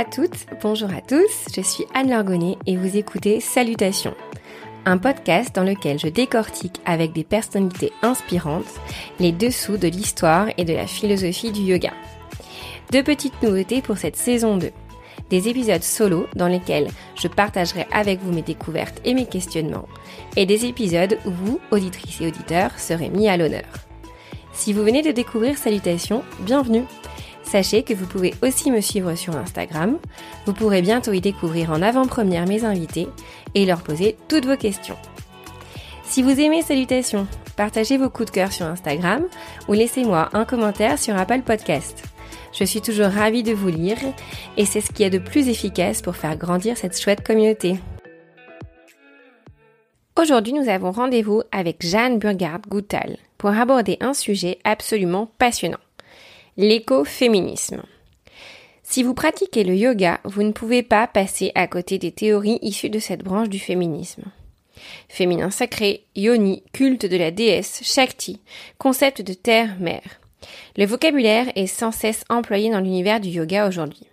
à toutes, bonjour à tous, je suis Anne Lorgonnet et vous écoutez Salutations, un podcast dans lequel je décortique avec des personnalités inspirantes les dessous de l'histoire et de la philosophie du yoga. Deux petites nouveautés pour cette saison 2. Des épisodes solo dans lesquels je partagerai avec vous mes découvertes et mes questionnements, et des épisodes où vous, auditrices et auditeurs, serez mis à l'honneur. Si vous venez de découvrir Salutations, bienvenue Sachez que vous pouvez aussi me suivre sur Instagram. Vous pourrez bientôt y découvrir en avant-première mes invités et leur poser toutes vos questions. Si vous aimez Salutations, partagez vos coups de cœur sur Instagram ou laissez-moi un commentaire sur Apple Podcast. Je suis toujours ravie de vous lire et c'est ce qui est de plus efficace pour faire grandir cette chouette communauté. Aujourd'hui, nous avons rendez-vous avec Jeanne Burgard-Goutal pour aborder un sujet absolument passionnant l'écoféminisme. Si vous pratiquez le yoga, vous ne pouvez pas passer à côté des théories issues de cette branche du féminisme. Féminin sacré, yoni, culte de la déesse, shakti, concept de terre-mère. Le vocabulaire est sans cesse employé dans l'univers du yoga aujourd'hui.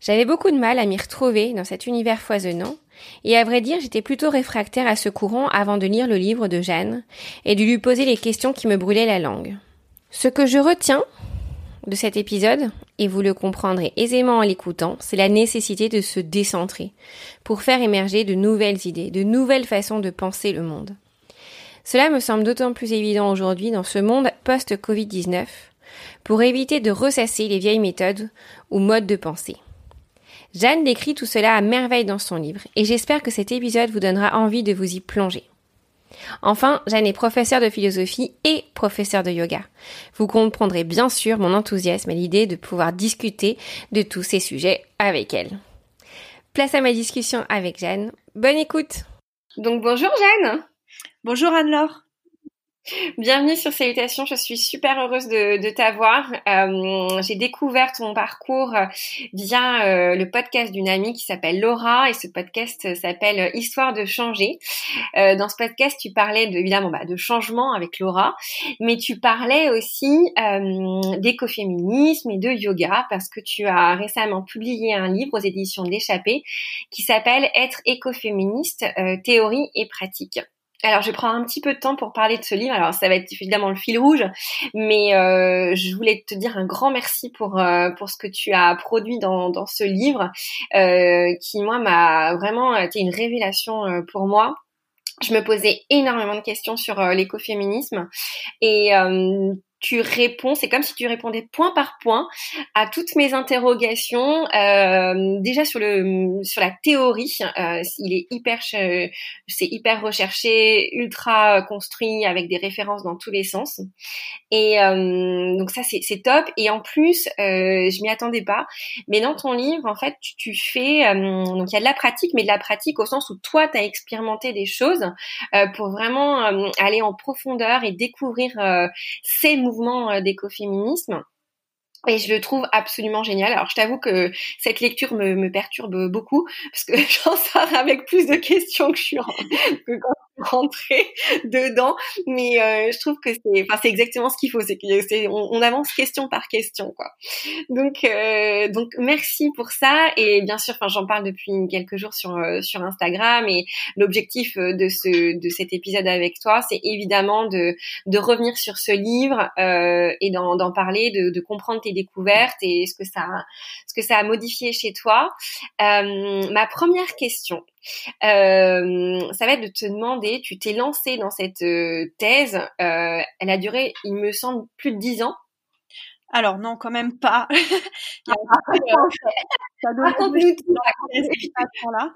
J'avais beaucoup de mal à m'y retrouver dans cet univers foisonnant, et à vrai dire, j'étais plutôt réfractaire à ce courant avant de lire le livre de Jeanne et de lui poser les questions qui me brûlaient la langue. Ce que je retiens de cet épisode, et vous le comprendrez aisément en l'écoutant, c'est la nécessité de se décentrer pour faire émerger de nouvelles idées, de nouvelles façons de penser le monde. Cela me semble d'autant plus évident aujourd'hui dans ce monde post-Covid-19 pour éviter de ressasser les vieilles méthodes ou modes de pensée. Jeanne décrit tout cela à merveille dans son livre et j'espère que cet épisode vous donnera envie de vous y plonger. Enfin, Jeanne est professeure de philosophie et professeure de yoga. Vous comprendrez bien sûr mon enthousiasme à l'idée de pouvoir discuter de tous ces sujets avec elle. Place à ma discussion avec Jeanne. Bonne écoute. Donc bonjour Jeanne. Bonjour Anne-Laure. Bienvenue sur Salutations, je suis super heureuse de, t'avoir. Euh, j'ai découvert ton parcours via euh, le podcast d'une amie qui s'appelle Laura et ce podcast s'appelle Histoire de changer. Euh, dans ce podcast, tu parlais de, évidemment bah, de changement avec Laura, mais tu parlais aussi d'écoféminisme et de yoga parce que tu as récemment publié un livre aux éditions d'échappée qui s'appelle Être écoféministe, théorie et pratique. Alors, je prendre un petit peu de temps pour parler de ce livre. Alors, ça va être évidemment le fil rouge, mais euh, je voulais te dire un grand merci pour euh, pour ce que tu as produit dans, dans ce livre, euh, qui moi m'a vraiment été une révélation pour moi. Je me posais énormément de questions sur l'écoféminisme et tu réponds, c'est comme si tu répondais point par point à toutes mes interrogations. Euh, déjà sur le sur la théorie, euh, il est hyper c'est hyper recherché, ultra construit avec des références dans tous les sens. Et euh, donc ça c'est top. Et en plus, euh, je m'y attendais pas. Mais dans ton livre, en fait, tu, tu fais donc il y a de la pratique, mais de la pratique au sens où toi tu as expérimenté des choses pour vraiment aller en profondeur et découvrir ces euh, d'écoféminisme. Et je le trouve absolument génial. Alors je t'avoue que cette lecture me, me perturbe beaucoup parce que j'en sors avec plus de questions que je suis quand rentrer dedans. Mais euh, je trouve que c'est, enfin, c'est exactement ce qu'il faut. C'est qu'on on, avance question par question, quoi. Donc, euh, donc merci pour ça. Et bien sûr, enfin, j'en parle depuis quelques jours sur euh, sur Instagram. Et l'objectif de ce de cet épisode avec toi, c'est évidemment de de revenir sur ce livre et d'en parler, de, de comprendre tes découvertes et ce que ça ce que ça a modifié chez toi. ma première question, euh, ça va être de te demander, tu t'es lancé dans cette euh, thèse, euh, elle a duré, il me semble, plus de dix ans. Alors non, quand même pas.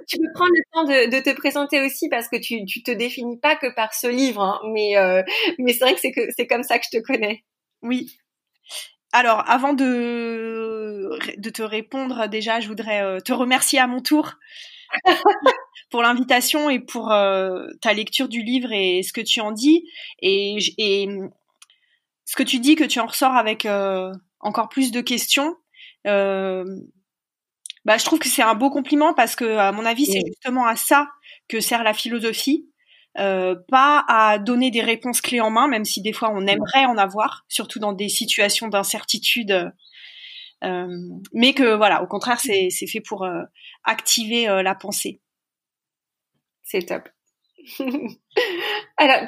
Tu peux prendre le temps de, te présenter aussi parce que tu, tu te définis pas que par ce livre, hein, mais mais c'est vrai que c'est que c'est comme ça que je te connais. Oui. Alors, avant de, de te répondre, déjà, je voudrais te remercier à mon tour pour l'invitation et pour euh, ta lecture du livre et ce que tu en dis. Et, et ce que tu dis que tu en ressors avec euh, encore plus de questions. Euh, bah, je trouve que c'est un beau compliment parce que, à mon avis, c'est justement à ça que sert la philosophie. pas à donner des réponses clés en main, même si des fois on aimerait en avoir, surtout dans des situations d'incertitude mais que voilà, au contraire, c'est fait pour activer la pensée. C'est top. Alors,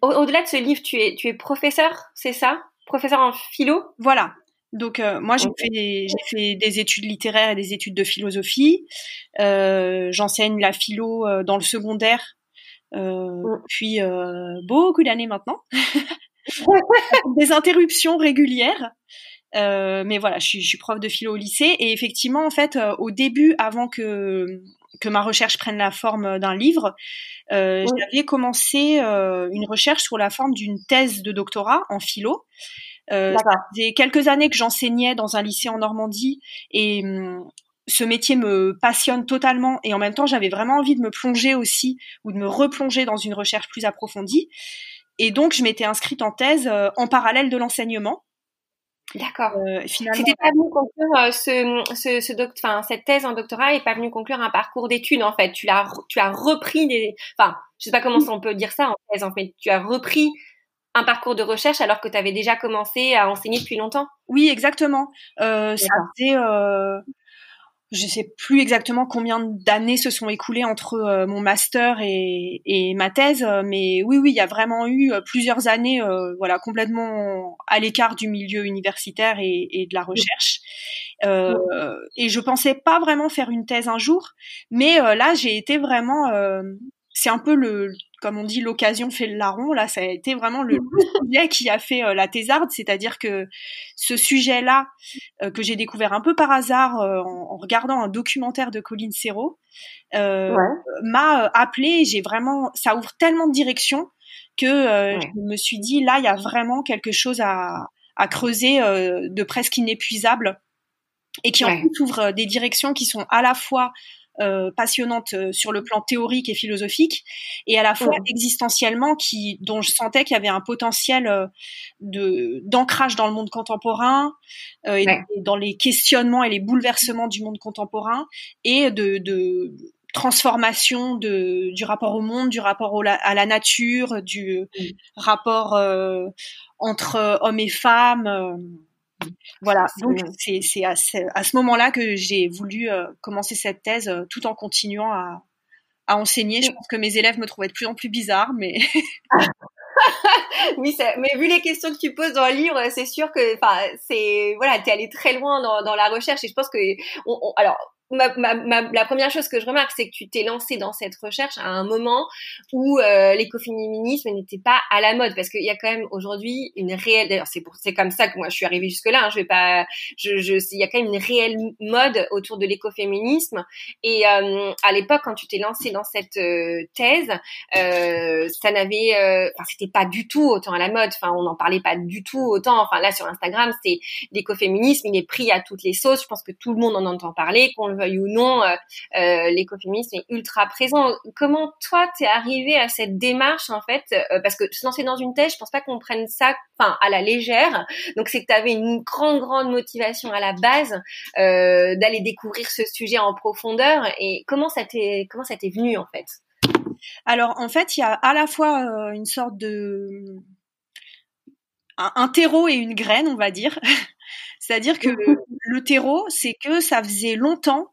au-delà de ce livre, tu es, tu es professeur, c'est ça? Professeur en philo? Voilà. Donc euh, moi j'ai fait des, j'ai fait des études littéraires et des études de philosophie. Euh, j'enseigne la philo euh, dans le secondaire depuis beaucoup d'années maintenant. des interruptions régulières. mais voilà, je suis, je suis, prof de philo au lycée et effectivement en fait au début, avant que que ma recherche prenne la forme d'un livre, euh, j'avais commencé une recherche sur la forme d'une thèse de doctorat en philo. Euh, quelques années que j'enseignais dans un lycée en Normandie et hum, ce métier me passionne totalement et en même temps j'avais vraiment envie de me plonger aussi ou de me replonger dans une recherche plus approfondie. Et donc je m'étais inscrite en thèse euh, en parallèle de l'enseignement. D'accord. Euh, C'était pas venu conclure euh, ce, ce, ce doc, cette thèse en doctorat est pas venu conclure un parcours d'études en fait. Tu l'as, tu as repris des, enfin, je sais pas comment on peut dire ça en thèse en fait. Tu as repris un parcours de recherche alors que tu avais déjà commencé à enseigner depuis longtemps Oui, exactement. Euh, ça faisait, euh, je sais plus exactement combien d'années se sont écoulées entre euh, mon master et, ma thèse, mais oui, oui, il y a vraiment eu euh, plusieurs années, euh, voilà, complètement à l'écart du milieu universitaire et, de la recherche. Euh, et je pensais pas vraiment faire une thèse un jour, mais là, j'ai été vraiment c'est un peu le, comme on dit, l'occasion fait le larron. Là, ça a été vraiment le, sujet qui a fait euh, la thésarde, c'est-à-dire que ce sujet-là, euh, que j'ai découvert un peu par hasard euh, en, regardant un documentaire de Colline Serrault, m'a appelé. J'ai vraiment, ça ouvre tellement de directions que je me suis dit là, il y a vraiment quelque chose à, à creuser de presque inépuisable. Et qui en plus ouvre des directions qui sont à la fois euh, passionnante euh, sur le plan théorique et philosophique, et à la fois existentiellement, qui dont je sentais qu'il y avait un potentiel euh, de d'ancrage dans le monde contemporain, et, dans les questionnements et les bouleversements du monde contemporain, et de, de transformation de, du rapport au monde, du rapport à la nature, du rapport entre hommes et femmes. Voilà, donc c'est à, ce moment-là que j'ai voulu euh, commencer cette thèse euh, tout en continuant à, enseigner. Je pense que mes élèves me trouvaient de plus en plus bizarre, mais... oui, mais vu les questions que tu poses dans le livre, c'est sûr que, enfin, c'est voilà, t'es allé très loin dans, la recherche et je pense que, alors, la première chose que je remarque, c'est que tu t'es lancé dans cette recherche à un moment où euh, l'écoféminisme n'était pas à la mode, parce qu'il y a quand même aujourd'hui une réelle. D'ailleurs, c'est pour, c'est comme ça que moi je suis arrivée jusque là. Hein, je vais pas, je, je, il y a quand même une réelle mode autour de l'écoféminisme. Et euh, à l'époque, quand tu t'es lancé dans cette euh, thèse, euh, ça n'avait, euh, enfin, c'était pas du tout autant à la mode. Enfin, on n'en parlait pas du tout autant. Enfin, là sur Instagram, c'est l'écoféminisme, il est pris à toutes les sauces. Je pense que tout le monde en entend parler, qu'on le ou non, euh, euh, l'écoféminisme est ultra présent. Comment toi t'es arrivé à cette démarche en fait euh, Parce que se lancer dans une thèse, je pense pas qu'on prenne ça, enfin à la légère. Donc c'est que tu avais une grande grande motivation à la base d'aller découvrir ce sujet en profondeur. Et comment ça t'est comment ça t'est venu en fait? Alors en fait, il y a à la fois une sorte de un, terreau et une graine, on va dire. C'est-à-dire que le terreau, c'est que ça faisait longtemps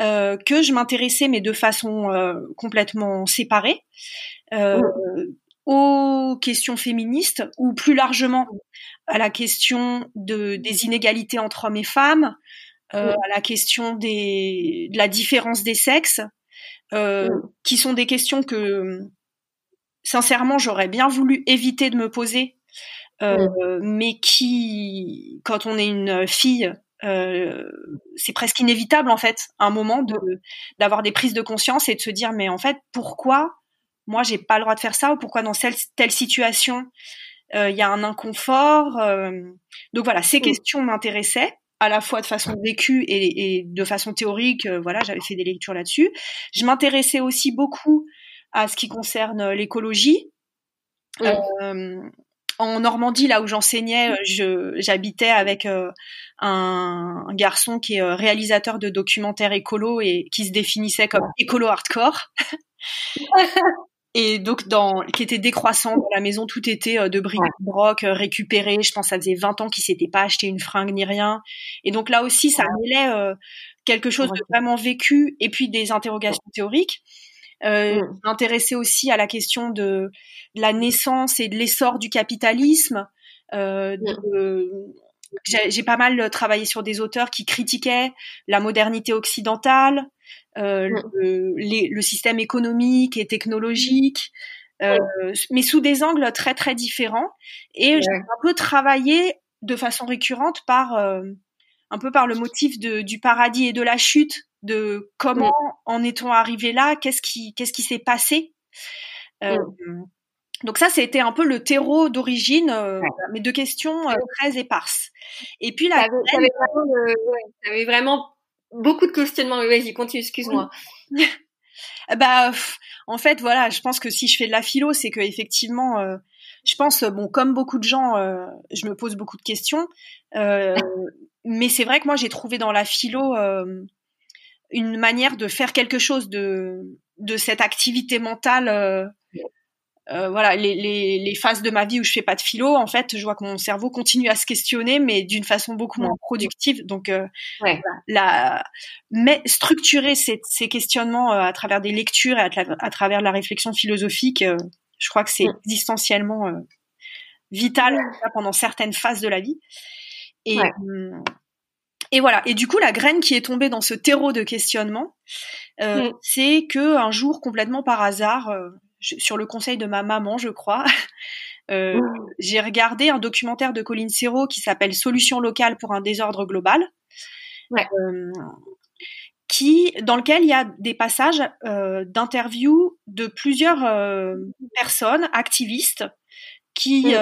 euh, que je m'intéressais, mais de façon euh, complètement séparée, euh, aux questions féministes ou plus largement à la question de, des inégalités entre hommes et femmes, à la question des, de la différence des sexes, qui sont des questions que sincèrement j'aurais bien voulu éviter de me poser, mais qui, quand on est une fille, euh, c'est presque inévitable en fait, à un moment de d'avoir des prises de conscience et de se dire mais en fait pourquoi moi j'ai pas le droit de faire ça ou pourquoi dans telle, telle situation euh, il y a un inconfort. Euh. Donc voilà, ces questions m'intéressaient à la fois de façon vécue et, et de façon théorique. voilà, j'avais fait des lectures là-dessus. Je m'intéressais aussi beaucoup à ce qui concerne l'écologie. Euh, en Normandie, là où j'enseignais, euh, j'habitais avec euh, un, garçon qui est euh, réalisateur de documentaires écolo et qui se définissait comme écolo hardcore. et donc dans qui était décroissant dans la maison tout était euh, de briques de broc récupéré. Je pense que ça faisait 20 ans qu'il s'était pas acheté une fringue ni rien. Et donc là aussi ça mêlait euh, quelque chose de vraiment vécu et puis des interrogations théoriques euh, m'intéressais aussi à la question de, la naissance et de l'essor du capitalisme. Euh, j'ai pas mal travaillé sur des auteurs qui critiquaient la modernité occidentale, euh, le, le, système économique et technologique, euh, mais sous des angles très très différents. Et j'ai un peu travaillé de façon récurrente par euh, un peu par le motif de, du paradis et de la chute, de comment en est-on arrivé là, qu'est-ce qui qu'est-ce qui s'est passé. Euh, donc ça, c'était un peu le terreau d'origine, euh, mais de questions euh, très éparses. Et puis là, t'avais, vraiment, vraiment, beaucoup de questionnements. Vas-y, continue, excuse-moi. bah, en fait, voilà, je pense que si je fais de la philo, c'est que effectivement, euh, je pense, bon, comme beaucoup de gens, je me pose beaucoup de questions. mais c'est vrai que moi, j'ai trouvé dans la philo une manière de faire quelque chose de de cette activité mentale euh, voilà, les, les, les, phases de ma vie où je fais pas de philo, en fait, je vois que mon cerveau continue à se questionner, mais d'une façon beaucoup moins productive. Donc, euh, la, mais structurer ces, ces questionnements euh, à travers des lectures et à, travers la réflexion philosophique, euh, je crois que c'est existentiellement vital pendant certaines phases de la vie. Et, hum, et voilà. Et du coup, la graine qui est tombée dans ce terreau de questionnement, euh, c'est que un jour, complètement par hasard, sur le conseil de ma maman, je crois, euh, j'ai regardé un documentaire de Colin Serrault qui s'appelle Solution locale pour un désordre global. Euh, qui, dans lequel il y a des passages euh, d'interviews de plusieurs personnes activistes qui,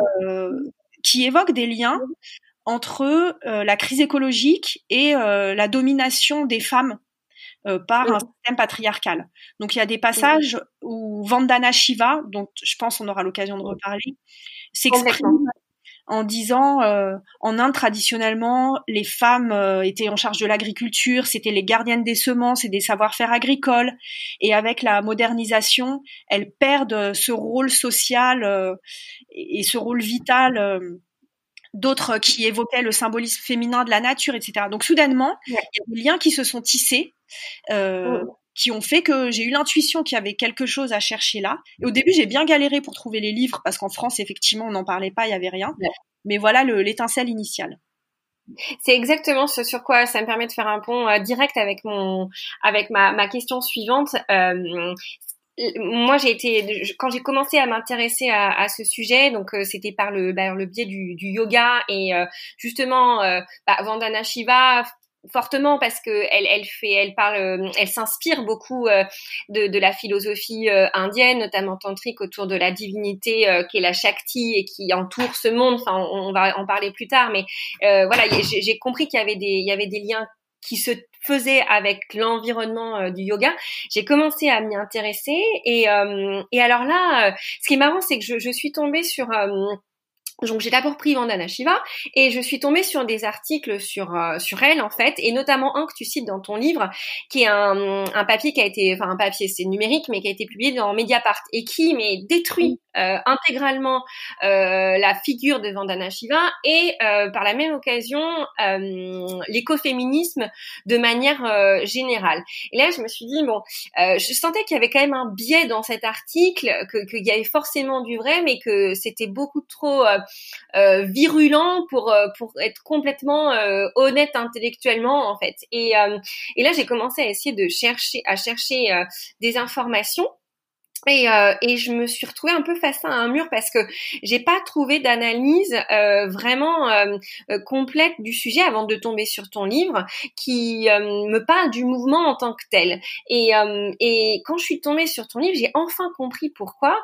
qui évoquent des liens entre la crise écologique et la domination des femmes euh, par un système patriarcal. Donc il y a des passages où Vandana Shiva, dont je pense on aura l'occasion de reparler, s'exprime en disant euh, en Inde traditionnellement les femmes euh, étaient en charge de l'agriculture, c'était les gardiennes des semences et des savoir-faire agricoles. Et avec la modernisation, elles perdent ce rôle social et ce rôle vital d'autres qui évoquaient le symbolisme féminin de la nature, etc. Donc soudainement, il y a des liens qui se sont tissés, euh, qui ont fait que j'ai eu l'intuition qu'il y avait quelque chose à chercher là. Et au début, j'ai bien galéré pour trouver les livres, parce qu'en France, effectivement, on n'en parlait pas, il y avait rien. Mais voilà l'étincelle initiale. C'est exactement ce sur quoi ça me permet de faire un pont euh, direct avec mon avec ma, ma question suivante. Euh, moi j'ai été quand j'ai commencé à m'intéresser à, à, ce sujet donc euh, c'était par le bah, le biais du, du yoga et euh, justement euh, bah, Vandana Shiva fortement parce que elle, elle fait elle parle elle s'inspire beaucoup de, de, la philosophie indienne notamment tantrique autour de la divinité qui est la Shakti et qui entoure ce monde. Enfin on, on va en parler plus tard mais voilà j'ai compris qu'il y avait des il y avait des liens qui se faisait avec l'environnement euh, du yoga, j'ai commencé à m'y intéresser et, euh, et alors là, euh, ce qui est marrant, c'est que je, je, suis tombée sur donc j'ai d'abord pris Vandana Shiva et je suis tombée sur des articles sur euh, sur elle en fait et notamment un que tu cites dans ton livre qui est un, un papier qui a été enfin un papier c'est numérique mais qui a été publié dans Mediapart et qui mais détruit euh, intégralement euh, la figure de Vandana Shiva et par la même occasion l'écoféminisme de manière générale. Et là je me suis dit bon je sentais qu'il y avait quand même un biais dans cet article que qu'il y avait forcément du vrai mais que c'était beaucoup trop euh, virulent pour euh, pour être complètement euh, honnête intellectuellement en fait. Et et là j'ai commencé à essayer de chercher à chercher des informations et, euh, et, je me suis retrouvée un peu face à un mur parce que j'ai pas trouvé d'analyse euh, vraiment euh, complète du sujet avant de tomber sur ton livre qui me parle du mouvement en tant que tel. Et, et quand je suis tombée sur ton livre, j'ai enfin compris pourquoi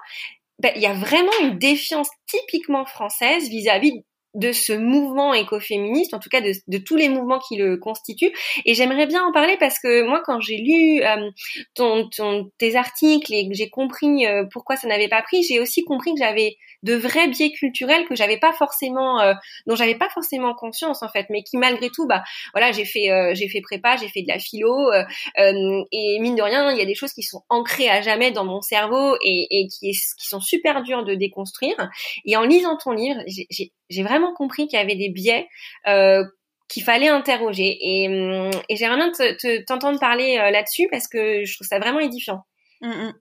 ben, il y a vraiment une défiance typiquement française vis-à-vis de ce mouvement écoféministe, en tout cas de, tous les mouvements qui le constituent. Et j'aimerais bien en parler parce que moi, quand j'ai lu euh, ton, ton, tes articles et que j'ai compris euh, pourquoi ça n'avait pas pris, j'ai aussi compris que j'avais de vrais biais culturels que j'avais pas forcément, euh, dont j'avais pas forcément conscience en fait, mais qui malgré tout, bah voilà, j'ai fait, j'ai fait prépa, j'ai fait de la philo, et mine de rien, il y a des choses qui sont ancrées à jamais dans mon cerveau et, et qui, qui sont super dures de déconstruire. Et en lisant ton livre, j'ai vraiment compris qu'il y avait des biais euh, qu'il fallait interroger. Et, hum, et j'aimerais bien t'entendre parler euh, là-dessus parce que je trouve ça vraiment édifiant. Mmh, mmh.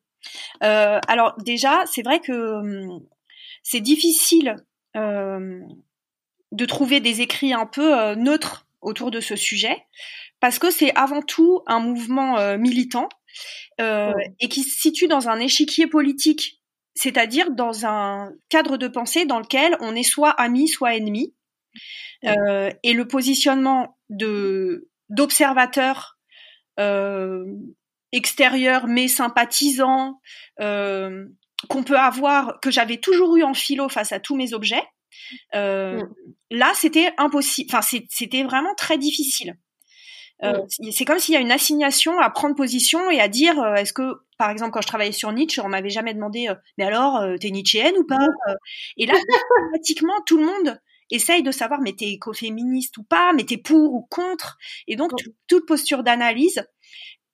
Euh, alors déjà, c'est vrai que hum, c'est difficile de trouver des écrits un peu neutres autour de ce sujet parce que c'est avant tout un mouvement militant et qui se situe dans un échiquier politique c'est-à-dire dans un cadre de pensée dans lequel on est soit ami, soit ennemi. Euh, et le positionnement de d'observateur euh, extérieur mais sympathisant euh, qu'on peut avoir, que j'avais toujours eu en philo face à tous mes objets, mm. là c'était impossible. Enfin c'était vraiment très difficile. Euh, c'est comme s'il y a une assignation à prendre position et à dire euh, est-ce que par exemple quand je travaillais sur Nietzsche on m'avait jamais demandé euh, mais alors t'es Nietzschéenne ou pas et là automatiquement tout le monde essaye de savoir mais t'es écoféministe ou pas mais t'es pour ou contre? Et donc toute posture d'analyse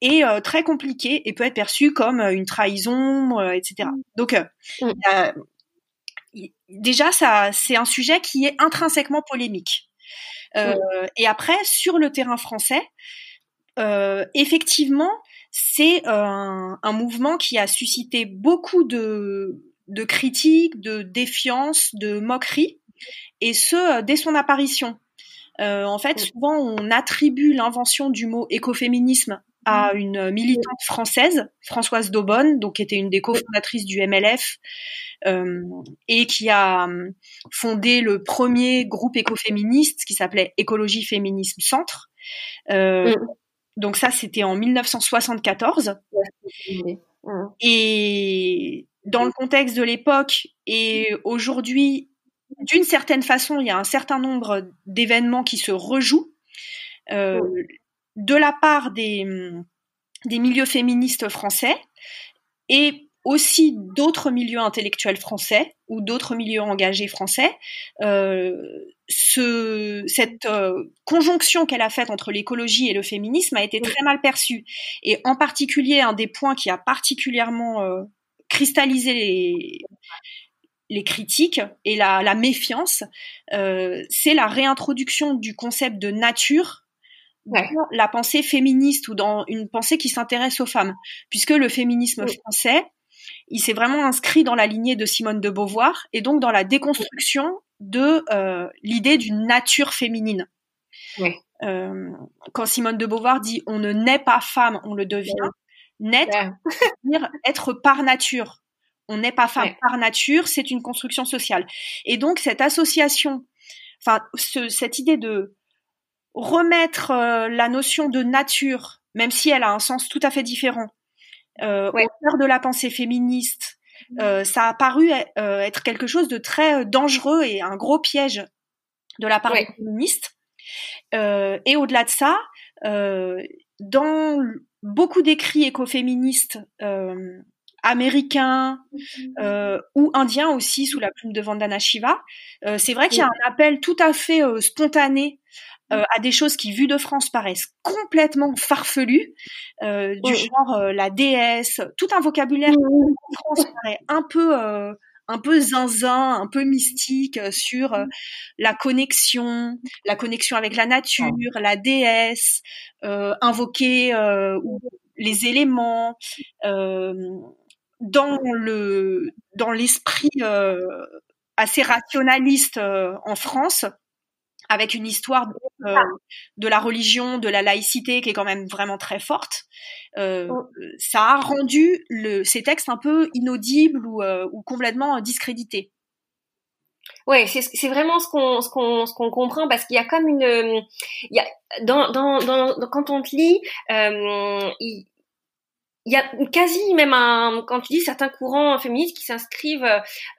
est très compliquée et peut être perçue comme une trahison etc mmh. donc déjà ça c'est un sujet qui est intrinsèquement polémique euh, et après, sur le terrain français, euh, effectivement, c'est un, un, mouvement qui a suscité beaucoup de, de critiques, de défiance, de moqueries, et ce dès son apparition. Euh, en fait, souvent on attribue l'invention du mot écoféminisme à mmh. une militante française, Françoise Daubonne, donc qui était une des cofondatrices du MLF euh, et qui a hum, fondé le premier groupe écoféministe qui s'appelait Écologie Féminisme Centre. Euh, mmh. Donc ça, c'était en 1974. Et dans le contexte de l'époque et aujourd'hui, d'une certaine façon, il y a un certain nombre d'événements qui se rejouent. Euh, de la part des, des milieux féministes français et aussi d'autres milieux intellectuels français ou d'autres milieux engagés français, euh, ce, cette euh, conjonction qu'elle a faite entre l'écologie et le féminisme a été très mal perçue. Et en particulier, un des points qui a particulièrement euh, cristallisé les, les critiques et la, la méfiance, euh, c'est la réintroduction du concept de nature dans la pensée féministe ou dans une pensée qui s'intéresse aux femmes, puisque le féminisme français, il s'est vraiment inscrit dans la lignée de Simone de Beauvoir et donc dans la déconstruction de euh, l'idée d'une nature féminine. Euh, quand Simone de Beauvoir dit on ne naît pas femme, on le devient, naître, dire être par nature. On n'est pas femme par nature, c'est une construction sociale. Et donc cette association, enfin cette idée de remettre euh, la notion de nature, même si elle a un sens tout à fait différent, euh, au cœur de la pensée féministe, mmh. euh, ça a paru être quelque chose de très dangereux et un gros piège de la part des féministes. et au-delà de ça, dans beaucoup d'écrits écoféministes américains mmh. ou indiens aussi, sous la plume de Vandana Shiva, c'est vrai qu'il y a un appel tout à fait spontané euh, à des choses qui, vues de France, paraissent complètement farfelues, euh, du genre euh, la déesse, tout un vocabulaire en France paraît un peu un peu zinzin, un peu mystique sur la connexion, la connexion avec la nature, la déesse, invoquer les éléments dans le dans l'esprit assez rationaliste en France avec une histoire euh, de, la religion, de la laïcité qui est quand même vraiment très forte, euh, oh. ça a rendu le, ces textes un peu inaudibles ou, euh, ou complètement discrédités. Ouais, c'est vraiment ce qu'on ce qu'on ce qu'on comprend parce qu'il y a comme une il y a dans dans, dans quand on te lit il, il y a quasi même un, quand tu dis certains courants féministes qui s'inscrivent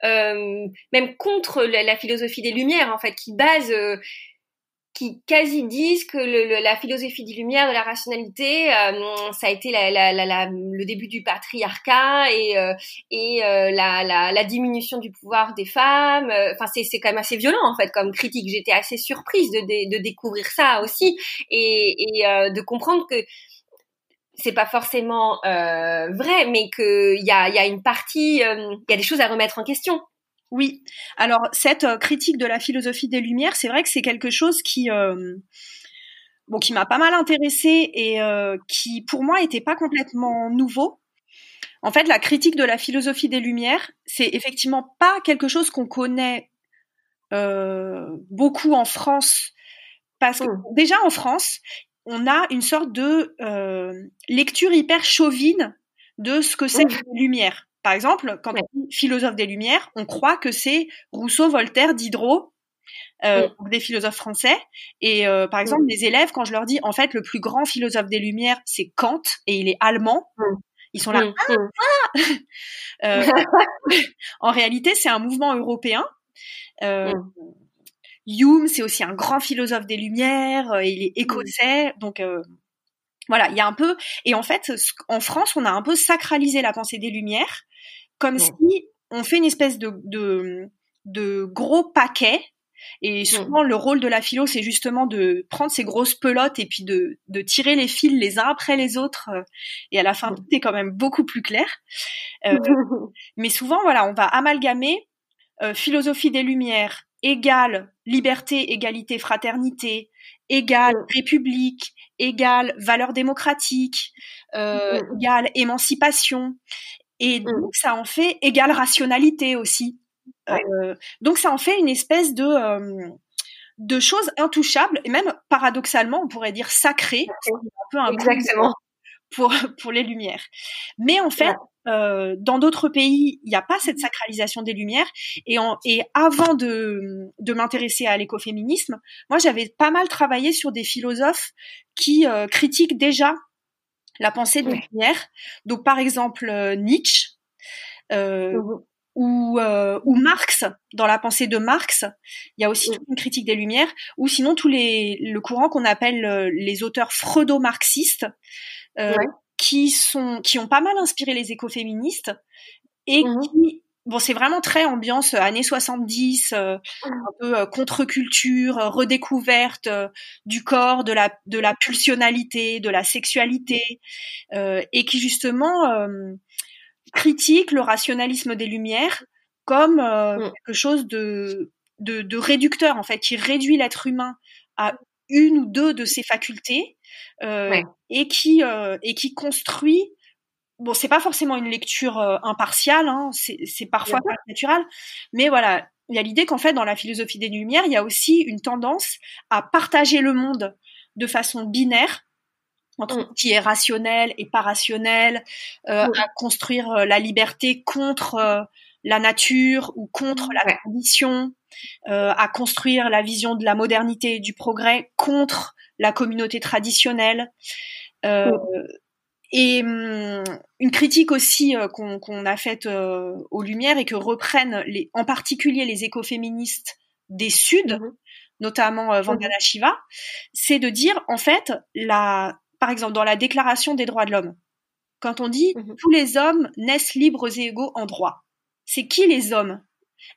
euh, même contre la, philosophie des Lumières, en fait, qui basent, euh, qui quasi disent que la philosophie des Lumières, de la rationalité, euh, ça a été la, la, le début du patriarcat et, euh, et la, diminution du pouvoir des femmes. Enfin, c'est, quand même assez violent, en fait, comme critique. J'étais assez surprise de, de, de découvrir ça aussi et, et de comprendre que c'est pas forcément euh, vrai, mais qu'il y a, y a une partie, euh, il y a des choses à remettre en question. Oui. Alors cette euh, critique de la philosophie des Lumières, c'est vrai que c'est quelque chose qui bon qui m'a pas mal intéressée et qui pour moi était pas complètement nouveau. En fait, la critique de la philosophie des Lumières, c'est effectivement pas quelque chose qu'on connaît beaucoup en France parce que mmh. déjà en France, on a une sorte de euh, lecture hyper chauvine de ce que c'est les Lumières. Par exemple, quand on dit philosophe des Lumières, on croit que c'est Rousseau, Voltaire, Diderot, euh, des philosophes français. Et euh, par exemple, les élèves, quand je leur dis, en fait, le plus grand philosophe des Lumières, c'est Kant, et il est allemand, ils sont là. Ah, en réalité, c'est un mouvement européen. Hume, c'est aussi un grand philosophe des Lumières, euh, il est écossais, donc euh, voilà, il y a un peu. Et en fait, en France, on a un peu sacralisé la pensée des Lumières, comme si on fait une espèce de, de, de gros paquet. Et souvent, le rôle de la philo, c'est justement de prendre ces grosses pelotes et puis de, de tirer les fils les uns après les autres. Euh, et à la fin, tout est quand même beaucoup plus clair. mais souvent, voilà, on va amalgamer philosophie des Lumières, égale liberté, égalité, fraternité, égale république, égale valeur démocratique, euh, égale émancipation. Et donc ça en fait égale rationalité aussi. Euh, donc ça en fait une espèce de euh, de choses intouchables et même paradoxalement on pourrait dire sacrées. Un peu un Exactement. Pour pour les lumières. Mais en fait euh, dans d'autres pays, il n'y a pas cette sacralisation des lumières. Et, en, et avant de, de m'intéresser à l'écoféminisme, moi j'avais pas mal travaillé sur des philosophes qui euh, critiquent déjà la pensée des lumières. Donc par exemple euh, Nietzsche. Mmh ou, ou Marx, dans la pensée de Marx, il y a aussi mmh. une critique des Lumières, ou sinon tous les le courant qu'on appelle les auteurs freudo-marxistes, euh, qui sont qui ont pas mal inspiré les écoféministes et mmh qui bon c'est vraiment très ambiance euh, années 70 euh, mmh. un peu euh, contre-culture redécouverte du corps de la de la pulsionalité de la sexualité et qui justement critique le rationalisme des lumières comme mmh. quelque chose de, de de réducteur en fait qui réduit l'être humain à une ou deux de ses facultés euh, et qui euh, et qui construit bon, c'est pas forcément une lecture euh, impartiale, hein, c'est parfois naturel, mais voilà, il y a l'idée qu'en fait, dans la philosophie des Lumières, il y a aussi une tendance à partager le monde de façon binaire entre ce mm. qui est rationnel et pas rationnel, euh, à construire la liberté contre la nature ou contre la tradition, euh, à construire la vision de la modernité et du progrès contre la communauté traditionnelle. Euh, et hum, une critique aussi euh, qu'on a faite euh, aux Lumières et que reprennent les, en particulier les écoféministes des Suds, mhm. notamment euh, Vandana mhm. Shiva, c'est de dire en fait, la, par exemple dans la Déclaration des droits de l'homme, quand on dit mhm. tous les hommes naissent libres et égaux en droit, c'est qui les hommes?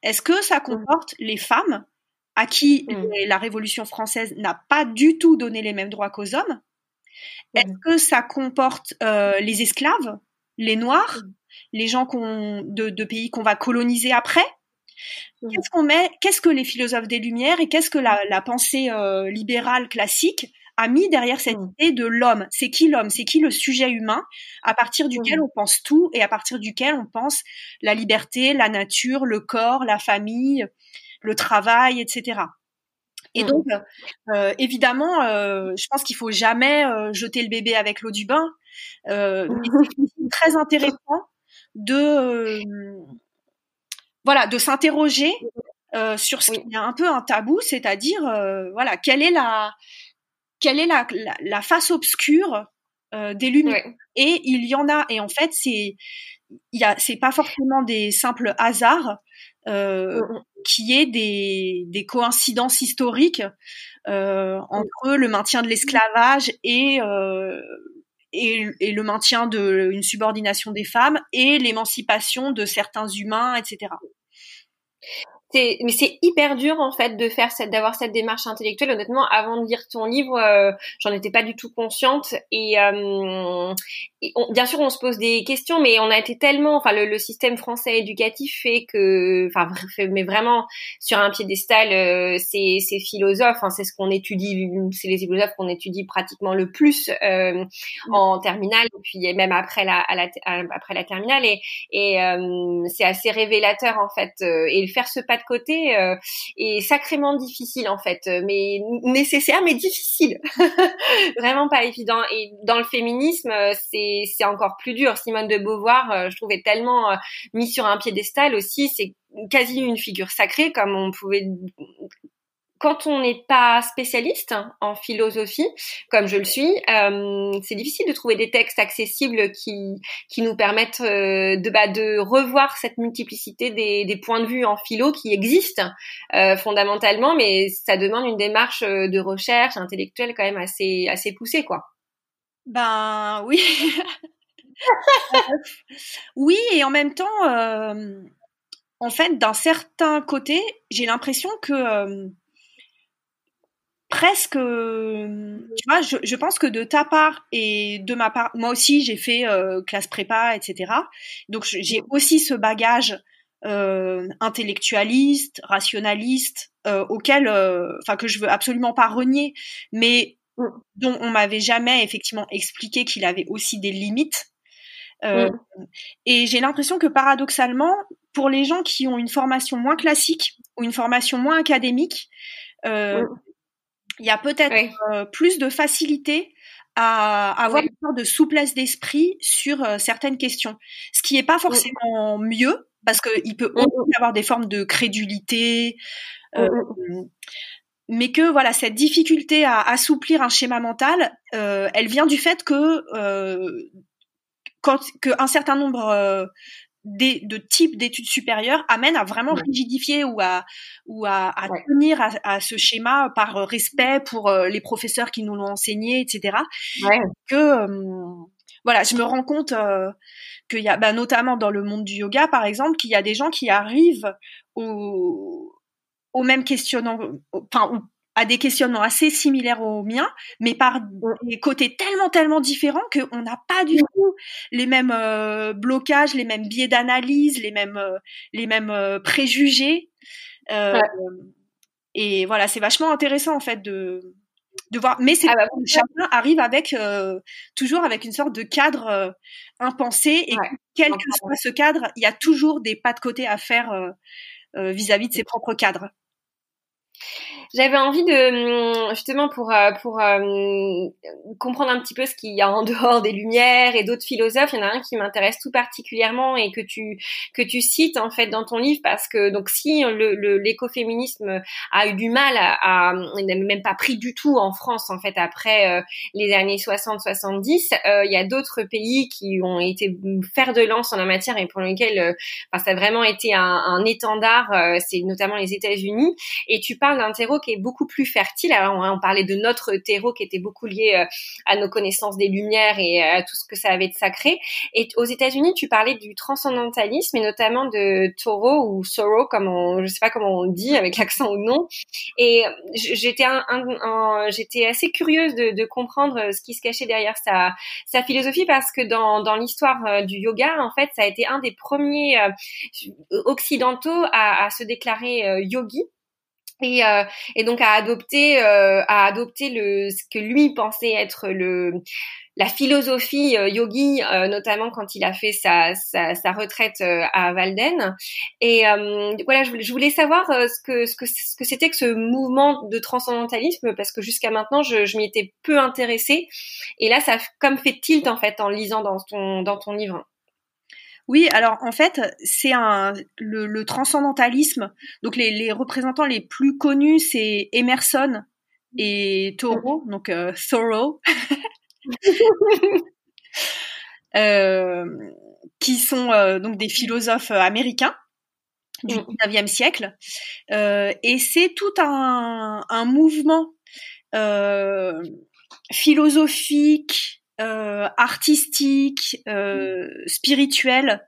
Est-ce que ça comporte les femmes? À qui la Révolution française n'a pas du tout donné les mêmes droits qu'aux hommes. Est-ce mmh. que ça comporte euh, les esclaves, les noirs, mmh. les gens de, de, pays qu'on va coloniser après? Qu'est-ce qu'on met Qu'est-ce que les philosophes des Lumières et qu'est-ce que la, la pensée euh, libérale classique a mis derrière cette idée de l'homme? C'est qui l'homme? C'est qui le sujet humain à partir duquel on pense tout et à partir duquel on pense la liberté, la nature, le corps, la famille, le travail, etc. Et mmh. donc, euh, évidemment, euh, je pense qu'il faut jamais euh, jeter le bébé avec l'eau du bain. Euh, c'est très intéressant de voilà de s'interroger sur ce qui est un peu un tabou, c'est-à-dire voilà quelle est la quelle est la, la, face obscure des lumières. Et il y en a. Et en fait, c'est il y a c'est pas forcément des simples hasards euh, mm, mm. qui est des, des coïncidences historiques euh, entre le maintien de l'esclavage et, euh, et, et le maintien de une subordination des femmes et l'émancipation de certains humains, etc mais c'est hyper dur en fait de faire cette d'avoir cette démarche intellectuelle. Honnêtement avant de lire ton livre euh, j'en étais pas du tout consciente. Et, euh, bien sûr on se pose des questions mais on a été tellement enfin le, le système français éducatif fait que enfin mais vraiment sur un piédestal euh, c'est c'est philosophes hein, c'est ce qu'on étudie c'est les philosophes qu'on étudie pratiquement le plus euh, en terminale et puis même après la, à la après la terminale. Et et euh, c'est assez révélateur en fait et faire ce pas côté euh, est sacrément difficile en fait, euh, mais nécessaire mais difficile, vraiment pas évident. Et dans le féminisme, euh, c'est c'est encore plus dur. Simone de Beauvoir, je trouvais tellement mis sur un piédestal aussi, c'est quasi une figure sacrée comme on pouvait quand on n'est pas spécialiste en philosophie, comme je le suis, euh, c'est difficile de trouver des textes accessibles qui, qui nous permettent euh, de, bah, de revoir cette multiplicité des, des, points de vue en philo qui existent euh, fondamentalement, mais ça demande une démarche de recherche intellectuelle quand même assez, assez poussée, quoi. Ben oui. oui, et en même temps, en fait, d'un certain côté, j'ai l'impression que presque, tu vois, je, je, pense que de ta part et de ma part, moi aussi j'ai fait euh, classe prépa, etc. Donc j'ai aussi ce bagage euh, intellectualiste, rationaliste, euh, auquel, euh, enfin que je veux absolument pas renier, mais mm. dont on m'avait jamais effectivement expliqué qu'il avait aussi des limites. Euh, mm. Et j'ai l'impression que paradoxalement, pour les gens qui ont une formation moins classique ou une formation moins académique, euh, mm il y a peut-être euh, plus de facilité à, avoir une sorte de souplesse d'esprit sur euh, certaines questions. Ce qui n'est pas forcément mieux, parce qu'il peut aussi avoir des formes de crédulité, euh, mais que voilà cette difficulté à assouplir un schéma mental, elle vient du fait que quand qu'un certain nombre de types d'études supérieures amènent à vraiment rigidifier ou à, ou à, tenir à, ce schéma par respect pour euh, les professeurs qui nous l'ont enseigné, etc. Que euh, voilà, je me rends compte euh, qu'il y a, bah, notamment dans le monde du yoga, par exemple, qu'il y a des gens qui arrivent au, au même questionnant, enfin, à des questionnements assez similaires aux miens, mais par des côtés tellement, tellement différents qu'on n'a pas du tout les mêmes euh, blocages, les mêmes biais d'analyse, les mêmes, euh, les mêmes euh, préjugés. Et voilà, c'est vachement intéressant en fait de, de voir. Mais c'est ah bah, chacun arrive avec toujours avec une sorte de cadre impensé et quel que soit ce cadre, il y a toujours des pas de côté à faire vis à -vis de ses propres cadres. J'avais envie de hum, justement pour euh, pour euh, comprendre un petit peu ce qu'il y a en dehors des lumières et d'autres philosophes. Il y en a un qui m'intéresse tout particulièrement et que tu que tu cites en fait dans ton livre parce que donc si l'écoféminisme a eu du mal à, à n'a même pas pris du tout en France en fait après euh, les années 60-70, il y a d'autres pays qui ont été fer de lance en la matière et pour lesquels enfin, ça a vraiment été un étendard. c'est notamment les États-Unis et tu parles d'un terreau qui est beaucoup plus fertile. Alors on, parlait de notre terreau qui était beaucoup lié euh, à nos connaissances des lumières et à tout ce que ça avait de sacré. Et aux États-Unis, tu parlais du transcendantalisme et notamment de Toro ou Soro, comme on, je sais pas comment on dit avec l'accent ou non. Et j'étais un, j'étais assez curieuse de, comprendre ce qui se cachait derrière sa, philosophie parce que dans, l'histoire euh, du yoga, en fait, ça a été un des premiers euh, occidentaux à se déclarer yogi et, euh, et donc à adopter euh, à adopter le ce que lui pensait être le la philosophie euh, yogi notamment quand il a fait sa sa, sa retraite à Valden et voilà je je voulais savoir ce que ce que ce que c'était que ce mouvement de transcendantalisme parce que jusqu'à maintenant je, je m'y étais peu intéressée. Et là ça comme fait tilt en fait en lisant dans ton dans ton livre oui, alors en fait, c'est un le, transcendantalisme. Donc les, représentants les plus connus, c'est Emerson et Thoreau, donc euh, Thoreau. qui sont donc des philosophes américains du 19e mm. siècle. et c'est tout un, un mouvement philosophique, artistique, spirituel,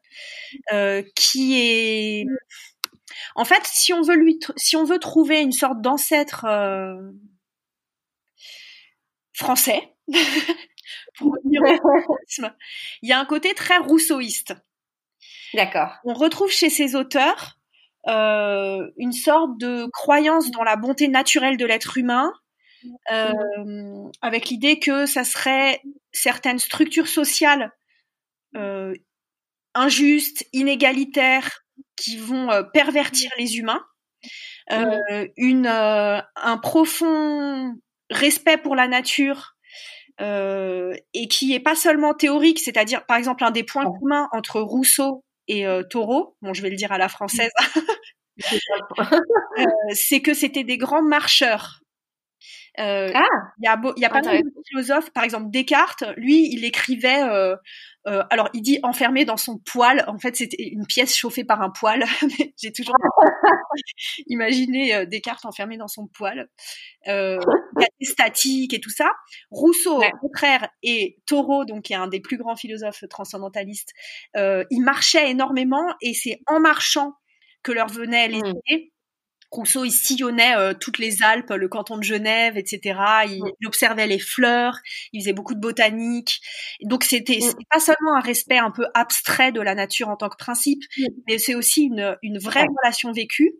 qui est en fait, si on veut lui, si on veut trouver une sorte d'ancêtre euh, français, il y a un côté très rousseauiste. D'accord. On retrouve chez ces auteurs euh, une sorte de croyance dans la bonté naturelle de l'être humain, euh, avec l'idée que ça serait certaines structures sociales injustes, inégalitaires, qui vont euh, pervertir les humains, euh, une, euh, un profond respect pour la nature et qui est pas seulement théorique, c'est-à-dire par exemple un des points communs entre Rousseau et Taureau, bon je vais le dire à la française, c'est que c'était des grands marcheurs. Euh, ah, il y a, y a pas mal de philosophes, par exemple Descartes, lui, il écrivait euh, euh, alors, il dit enfermé dans son poêle. En fait, c'était une pièce chauffée par un poêle. J'ai toujours imaginé euh, Descartes enfermé dans son poêle. Euh, il y a des statiques et tout ça. Rousseau, au contraire, et Taureau, donc qui est un des plus grands philosophes transcendantalistes, euh, ils marchaient énormément et c'est en marchant que leur venaient les mmh. idées. Rousseau, il sillonnait euh, toutes les Alpes, le canton de Genève, etc. Il, observait les fleurs, il faisait beaucoup de botanique. Donc c'était pas seulement un respect un peu abstrait de la nature en tant que principe, mais c'est aussi une, une vraie relation vécue.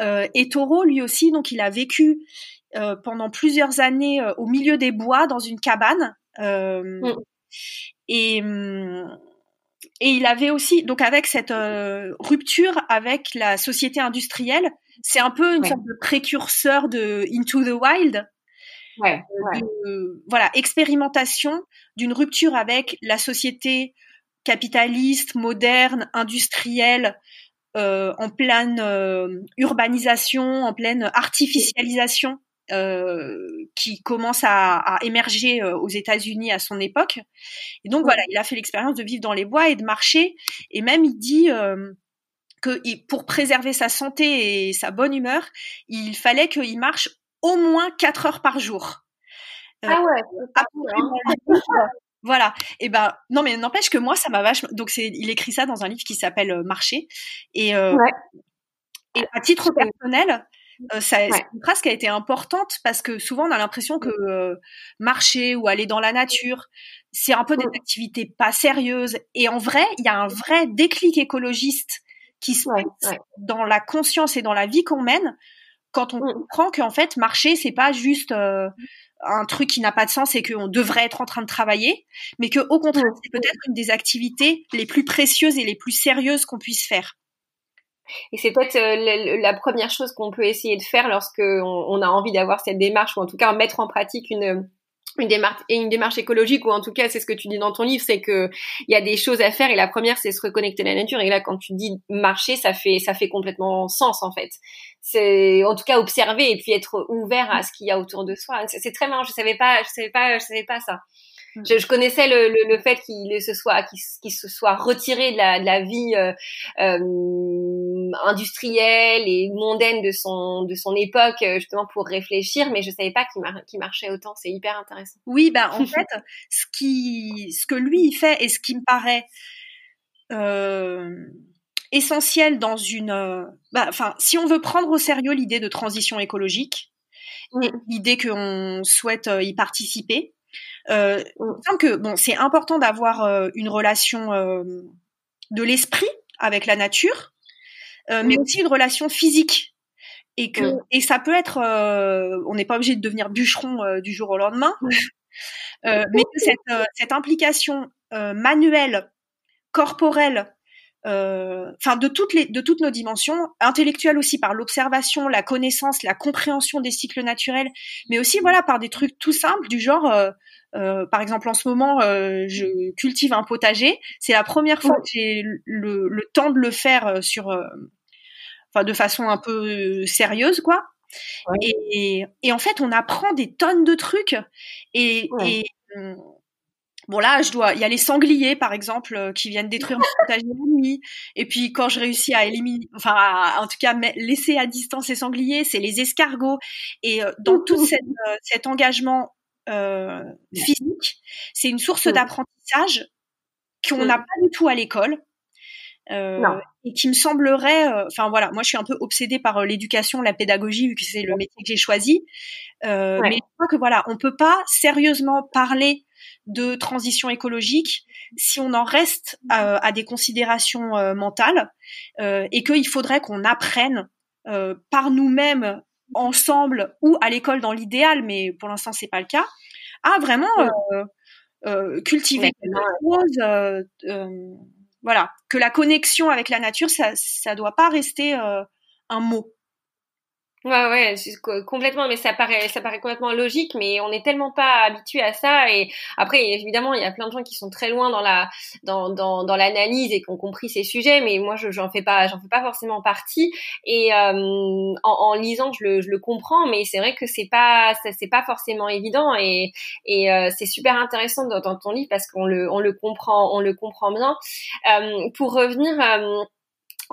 Euh, et Taureau, lui aussi, donc il a vécu euh, pendant plusieurs années au milieu des bois dans une cabane. Et et il avait aussi, donc avec cette rupture avec la société industrielle, c'est un peu une sorte de précurseur de Into the Wild. Ouais, euh, voilà, expérimentation d'une rupture avec la société capitaliste, moderne, industrielle, euh, en pleine euh, urbanisation, en pleine artificialisation qui commence à, à émerger aux États-Unis à son époque. Et donc voilà, il a fait l'expérience de vivre dans les bois et de marcher. Et même il dit que pour préserver sa santé et sa bonne humeur, il fallait qu'il marche au moins 4 heures par jour. Euh, ah ouais. Voilà. Et ben non mais n'empêche que moi ça m'a vachement donc c'est il écrit ça dans un livre qui s'appelle euh, Marcher et euh, et à titre personnel ça, c'est une phrase qui a été importante parce que souvent on a l'impression que marcher ou aller dans la nature c'est un peu des activités pas sérieuses. Et en vrai il y a un vrai déclic écologiste qui se dans la conscience et dans la vie qu'on mène quand on mm. comprend qu'en fait marcher c'est pas juste euh, un truc qui n'a pas de sens et qu'on devrait être en train de travailler, mais que au contraire mm. c'est peut-être une des activités les plus précieuses et les plus sérieuses qu'on puisse faire. Et c'est peut-être euh, la, première chose qu'on peut essayer de faire lorsque on a envie d'avoir cette démarche ou en tout cas mettre en pratique une une démarche et une démarche écologique ou en tout cas c'est ce que tu dis dans ton livre c'est que il y a des choses à faire et la première c'est se reconnecter à la nature et là quand tu dis marcher ça fait ça fait complètement sens en fait. C'est en tout cas observer et puis être ouvert à ce qu'il y a autour de soi. C'est très marrant je savais pas je savais pas je savais pas ça. Mm. Je, je, connaissais le, le, le fait qu'il se soit qu'il se soit retiré de la, de la vie euh, euh, industrielle et mondaine de son de son époque euh, justement pour réfléchir, mais je savais pas qu'il marchait autant. C'est hyper intéressant. Oui, bah en fait, ce qui ce que lui il fait et ce qui me paraît euh, essentiel dans une, euh, bah, enfin, si on veut prendre au sérieux l'idée de transition écologique, mm. l'idée qu'on souhaite y participer, euh, mm. que bon, c'est important d'avoir une relation de l'esprit avec la nature, euh, mais mm. aussi une relation physique. Et que mm. et ça peut être, on n'est pas obligé de devenir bûcheron du jour au lendemain, mais que cette, cette implication manuelle, corporelle, enfin de toutes les de toutes nos dimensions intellectuelles aussi par l'observation la connaissance la compréhension des cycles naturels mais aussi voilà par des trucs tout simples du genre euh, par exemple, en ce moment, euh, je cultive un potager. C'est la première fois que j'ai le, le, temps de le faire euh, sur, enfin, de façon un peu sérieuse, quoi. Et, et, en fait, on apprend des tonnes de trucs. Et, et, Bon là, je dois. Il y a les sangliers, par exemple, euh, qui viennent détruire mon potager la nuit. Et puis quand je réussis à éliminer, enfin, en tout cas, laisser à distance les sangliers, c'est les escargots. Et euh, dans tout euh, cet engagement physique, c'est une source d'apprentissage qu'on n'a pas du tout à l'école. Et qui me semblerait, enfin voilà, moi je suis un peu obsédée par l'éducation, la pédagogie, vu que c'est le métier que j'ai choisi. Mais je crois que voilà, on peut pas sérieusement parler de transition écologique si on en reste à, des considérations euh, mentales euh, et qu'il faudrait qu'on apprenne euh, par nous-mêmes ensemble ou à l'école dans l'idéal, mais pour l'instant c'est pas le cas, à vraiment cultiver quelque chose. Voilà, que la connexion avec la nature, ça, ça doit pas rester un mot. Ouais, ouais, complètement, mais ça paraît, ça paraît complètement logique, mais on n'est tellement pas habitué à ça. Et après, évidemment, il y a plein de gens qui sont très loin dans la, dans, dans, dans l'analyse et qui ont compris ces sujets, mais moi, je, j'en fais pas, j'en fais pas forcément partie. Et euh, en, en, lisant, je le, je le comprends, mais c'est vrai que c'est pas, c'est pas forcément évident. Et, et euh, c'est super intéressant dans, dans, ton livre parce qu'on le, on le comprend, on le comprend bien. Euh, pour revenir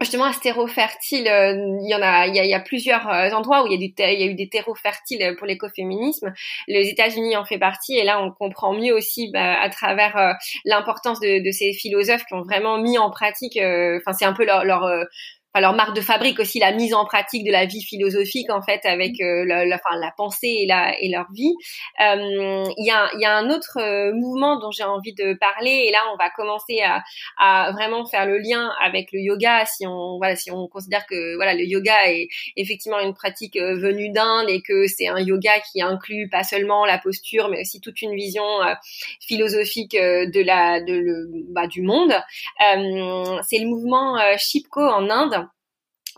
justement ce terreau fertile, euh, il y en a, il y a, plusieurs euh, endroits où il y a, du, il y a eu des terreaux fertiles pour l'écoféminisme. Les États-Unis en fait partie, et là on comprend mieux aussi bah, à travers euh, l'importance de, de, ces philosophes qui ont vraiment mis en pratique. Enfin, c'est un peu leur, leur leur marque de fabrique aussi la mise en pratique de la vie philosophique en fait avec mm. euh, la, la, la, pensée et, la, et leur vie. Euh, il y, a, y, a, un autre euh, mouvement dont j'ai envie de parler et là on va commencer à, à, vraiment faire le lien avec le yoga si on voilà si on considère que voilà le yoga est effectivement une pratique venue d'Inde et que c'est un yoga qui inclut pas seulement la posture mais aussi toute une vision philosophique de la de le, bah, du monde. c'est le mouvement Shipko en Inde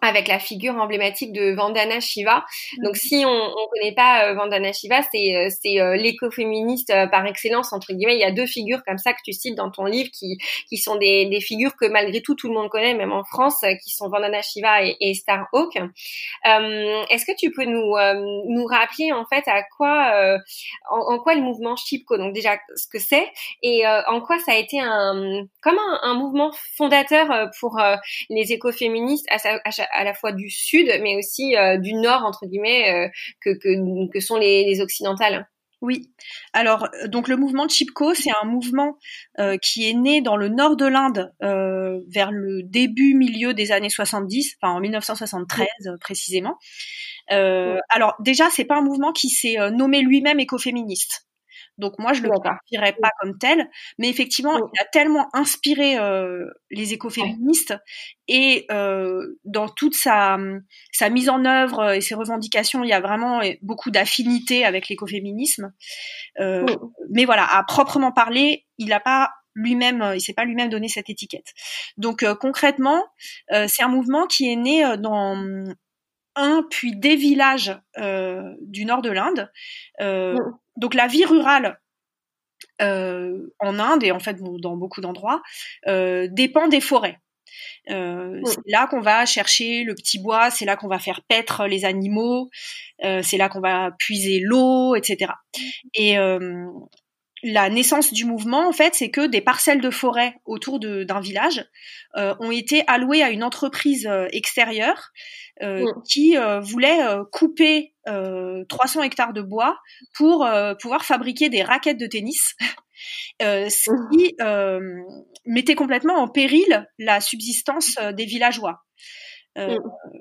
avec la figure emblématique de Vandana Shiva. Donc mhm. si on ne connaît pas euh, Vandana Shiva, c'est euh, c'est euh, l'écoféministe par excellence entre guillemets. Il y a deux figures comme ça que tu cites dans ton livre qui qui sont des, des figures que malgré tout tout le monde connaît même en France qui sont Vandana Shiva et, et Starhawk. Est-ce que tu peux nous nous rappeler en fait à quoi en, quoi le mouvement Chipko donc déjà ce que c'est et en quoi ça a été un comme un, un mouvement fondateur pour les écoféministes à, à, à la fois du sud, mais aussi euh, du nord entre guillemets euh, que, que, que sont les, les occidentales. Oui. Alors, euh, donc le mouvement Chipko, c'est un mouvement qui est né dans le nord de l'Inde vers le début, milieu des années 70, enfin en 1973 précisément. Alors déjà, c'est pas un mouvement qui s'est nommé lui-même écoféministe. Donc moi, je le qualifierais pas comme tel, mais effectivement, il a tellement inspiré euh, les écoféministes et euh, dans toute sa, sa mise en œuvre et ses revendications, il y a vraiment beaucoup d'affinité avec l'écoféminisme. Euh, mais voilà, à proprement parler, il n'a pas lui-même, il s'est pas lui-même donné cette étiquette. Donc concrètement, c'est un mouvement qui est né dans un puis des villages du nord de l'Inde. Donc la vie rurale euh, en Inde et en fait dans beaucoup d'endroits euh, dépend des forêts. Euh, c'est là qu'on va chercher le petit bois, c'est là qu'on va faire paître les animaux, c'est là qu'on va puiser l'eau, etc. Et la naissance du mouvement, en fait, c'est que des parcelles de forêt autour d'un village ont été allouées à une entreprise extérieure euh, qui euh, voulait euh, couper 300 hectares de bois pour pouvoir fabriquer des raquettes de tennis. ce mmh. qui mettait complètement en péril la subsistance des villageois. Euh, mm.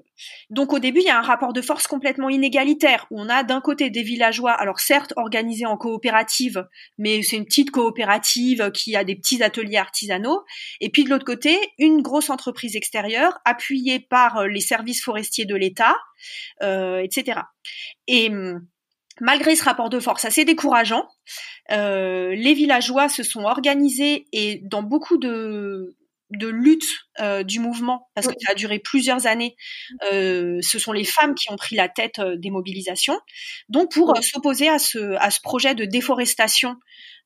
Donc au début, il y a un rapport de force complètement inégalitaire où on a d'un côté des villageois, alors certes organisés en coopérative, mais c'est une petite coopérative qui a des petits ateliers artisanaux, et puis de l'autre côté, une grosse entreprise extérieure appuyée par euh, les services forestiers de l'État, euh, etc. Et hum, malgré ce rapport de force assez décourageant, les villageois se sont organisés et dans beaucoup de de lutte euh, du mouvement, parce que ça a duré plusieurs années, euh, ce sont les femmes qui ont pris la tête euh, des mobilisations, donc pour s'opposer à ce, à ce projet de déforestation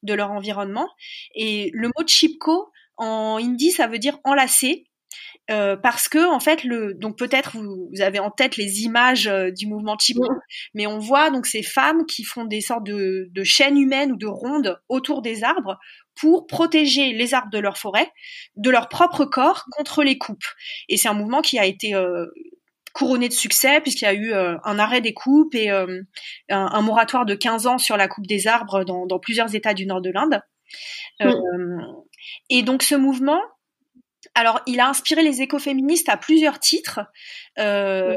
de leur environnement. Et le mot chipko en hindi, ça veut dire enlacé. Euh, parce que en fait le donc peut-être vous, avez en tête les images euh, du mouvement Chipko, mais on voit donc ces femmes qui font des sortes de, de chaînes humaines ou de rondes autour des arbres pour protéger les arbres de leur forêt, de leur propre corps contre les coupes. Et c'est un mouvement qui a été euh, couronné de succès puisqu'il y a eu un arrêt des coupes et un, un, moratoire de 15 ans sur la coupe des arbres dans, dans plusieurs États du nord de l'Inde. et donc ce mouvement, alors, il a inspiré les écoféministes à plusieurs titres. Euh,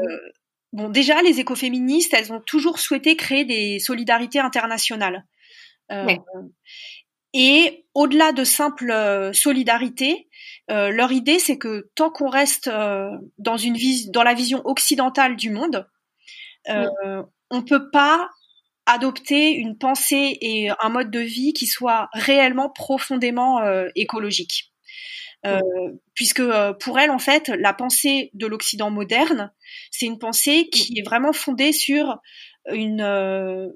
bon, déjà, les écoféministes, elles ont toujours souhaité créer des solidarités internationales. Euh, et au-delà de simple euh, solidarité, leur idée, c'est que tant qu'on reste dans, une dans la vision occidentale du monde, on ne peut pas adopter une pensée et un mode de vie qui soit réellement profondément écologique. Euh, puisque euh, pour elle, en fait, la pensée de l'Occident moderne, c'est une pensée qui est vraiment fondée sur une, euh,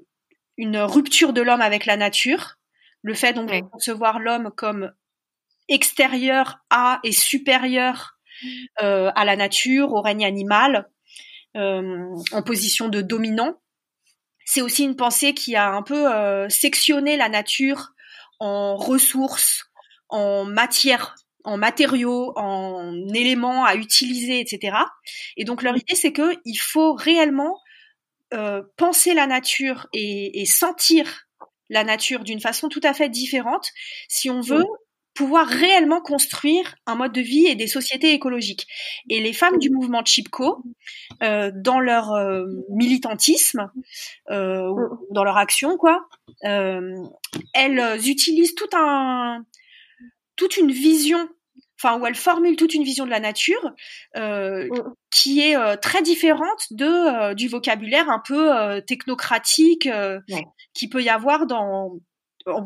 une rupture de l'homme avec la nature, le fait donc de concevoir l'homme comme extérieur à et supérieur à la nature, au règne animal, en position de dominant. C'est aussi une pensée qui a un peu sectionné la nature en ressources, en matières en matériaux, en éléments à utiliser, etc. Et donc leur idée, c'est que il faut réellement euh, penser la nature et, sentir la nature d'une façon tout à fait différente si on veut pouvoir réellement construire un mode de vie et des sociétés écologiques. Et les femmes du mouvement Chipko, euh, dans leur euh, militantisme, dans leur action, quoi, elles utilisent tout un toute une vision enfin où elle formule toute une vision de la nature euh, mm. qui est euh, très différente de euh, du vocabulaire un peu technocratique qui peut y avoir dans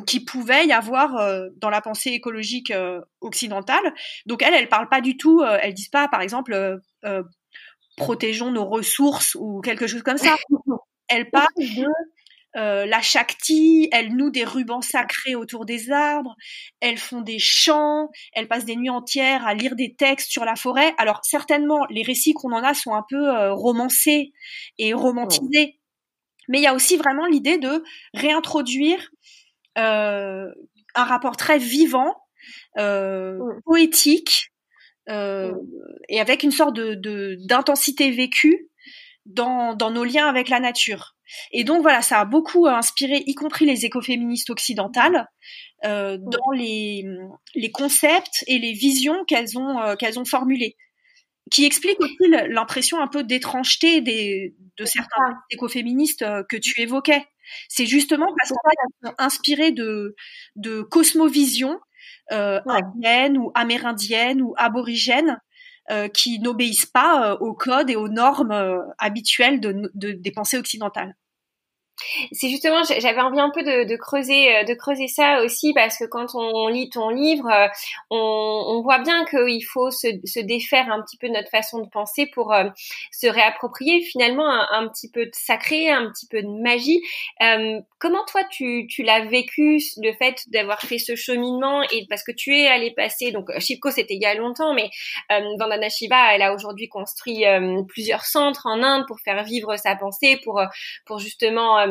qui pouvait y avoir dans la pensée écologique occidentale. Donc elle, elle parle pas du tout, elle dit pas par exemple protégeons nos ressources ou quelque chose comme ça. Elle parle de euh, la Shakti, elles nouent des rubans sacrés autour des arbres, elles font des chants, elles passent des nuits entières à lire des textes sur la forêt. Alors certainement, les récits qu'on en a sont un peu euh, romancés et romantisés, mais il y a aussi vraiment l'idée de réintroduire euh, un rapport très vivant, poétique, et avec une sorte de d'intensité vécue dans, dans nos liens avec la nature. Et donc voilà, ça a beaucoup inspiré, y compris les écoféministes occidentales, euh, dans les, les, concepts et les visions qu'elles ont, euh, qu'elles ont formulées, qui expliquent aussi l'impression un peu d'étrangeté des, de certains écoféministes euh, que tu évoquais. C'est justement parce qu'elles sont inspirées de, de cosmovision euh, indienne ou amérindienne ou aborigène euh, qui n'obéissent pas euh, aux codes et aux normes euh, habituelles de, de, des pensées occidentales. C'est justement, j'avais envie un peu de, creuser, euh, de creuser ça aussi parce que quand on lit ton livre, euh, on, voit bien qu'il faut se, défaire un petit peu de notre façon de penser pour euh, se réapproprier finalement un, petit peu de sacré, un petit peu de magie. comment toi tu, tu l'as vécu le fait d'avoir fait ce cheminement et parce que tu es allé passer donc Shipko c'était il y a longtemps, mais Vandana Shiva elle a aujourd'hui construit plusieurs centres en Inde pour faire vivre sa pensée, pour justement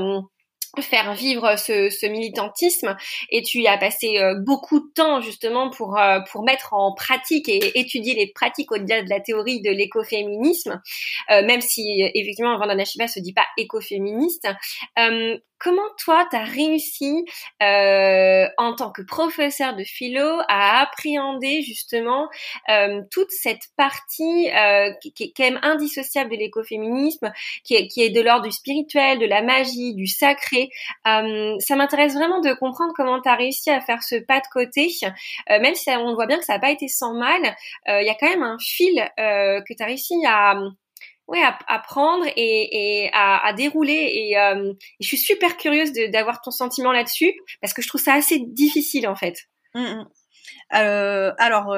faire vivre ce, militantisme. Et tu y as passé euh, beaucoup de temps justement pour euh, pour mettre en pratique et étudier les pratiques au-delà de la théorie de l'écoféminisme. Euh, même si effectivement Vandana Shiva se dit pas écoféministe comment toi tu réussi en tant que professeur de philo à appréhender justement toute cette partie qui, qui, est quand même indissociable de l'écoféminisme qui est, qui est de l'ordre du spirituel de la magie du sacré euh, ça m'intéresse vraiment de comprendre comment tu as réussi à faire ce pas de côté, euh, même si on voit bien que ça n'a pas été sans mal. Euh, il y a quand même un fil que tu as réussi à ouais, à, prendre et, à, dérouler. Et, je suis super curieuse d'avoir ton sentiment là-dessus parce que je trouve ça assez difficile en fait. Mmh, mmh. alors,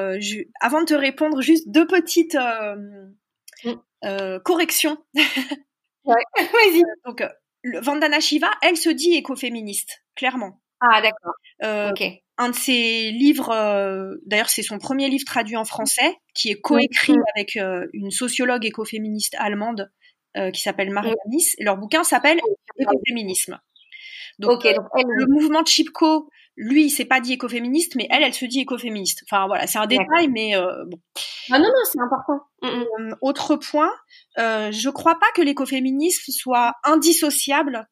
avant de te répondre, juste deux petites mmh. corrections. Ouais. Vas-y. Donc, Vandana Shiva, elle se dit écoféministe, clairement. Ah d'accord. ok. Un de ses livres, d'ailleurs c'est son premier livre traduit en français, qui est coécrit avec une sociologue écoféministe allemande qui s'appelle Maria Miss. Leur bouquin s'appelle Écoféminisme. Donc, le mouvement Chipko, lui, il s'est pas dit écoféministe, mais elle, elle se dit écoféministe. Enfin voilà, c'est un détail, mais bon. Ah non non, c'est important. Mm, mm. autre point, euh, je crois pas que l'écoféminisme soit indissociable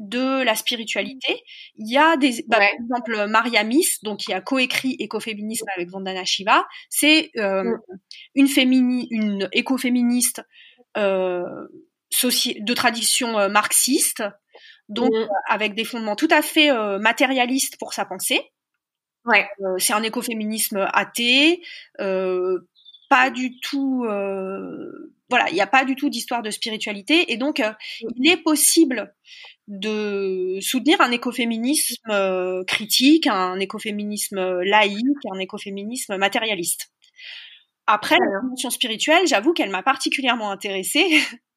de la spiritualité. Il y a des, bah, par exemple, Maria Miss, donc qui a coécrit écoféminisme avec Vandana Shiva, c'est euh, mm. une fémini, une écoféministe euh, de tradition euh, marxiste, donc euh, avec des fondements tout à fait matérialistes pour sa pensée. Ouais. c'est un écoféminisme athée, pas du tout voilà, il n'y a pas du tout d'histoire de spiritualité et donc il est possible de soutenir un écoféminisme critique, un écoféminisme laïque, un écoféminisme matérialiste. Après, la dimension spirituelle, j'avoue qu'elle m'a particulièrement intéressée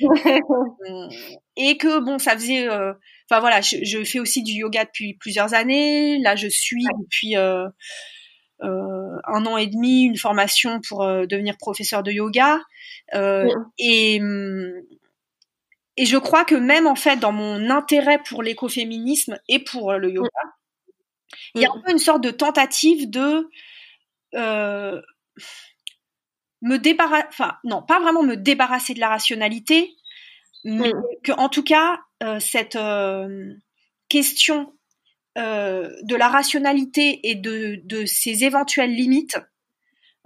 et que bon, ça faisait. Euh, enfin voilà, je, fais aussi du yoga depuis plusieurs années. Là, je suis depuis euh, euh, un an et demi une formation pour devenir professeur de yoga. Et et je crois que même en fait dans mon intérêt pour l'écoféminisme et pour le yoga, il y a un peu une sorte de tentative de me débarrasser, enfin non, pas vraiment me débarrasser de la rationalité, mais mm. que en tout cas euh, cette euh, question euh, de la rationalité et de, de ses éventuelles limites,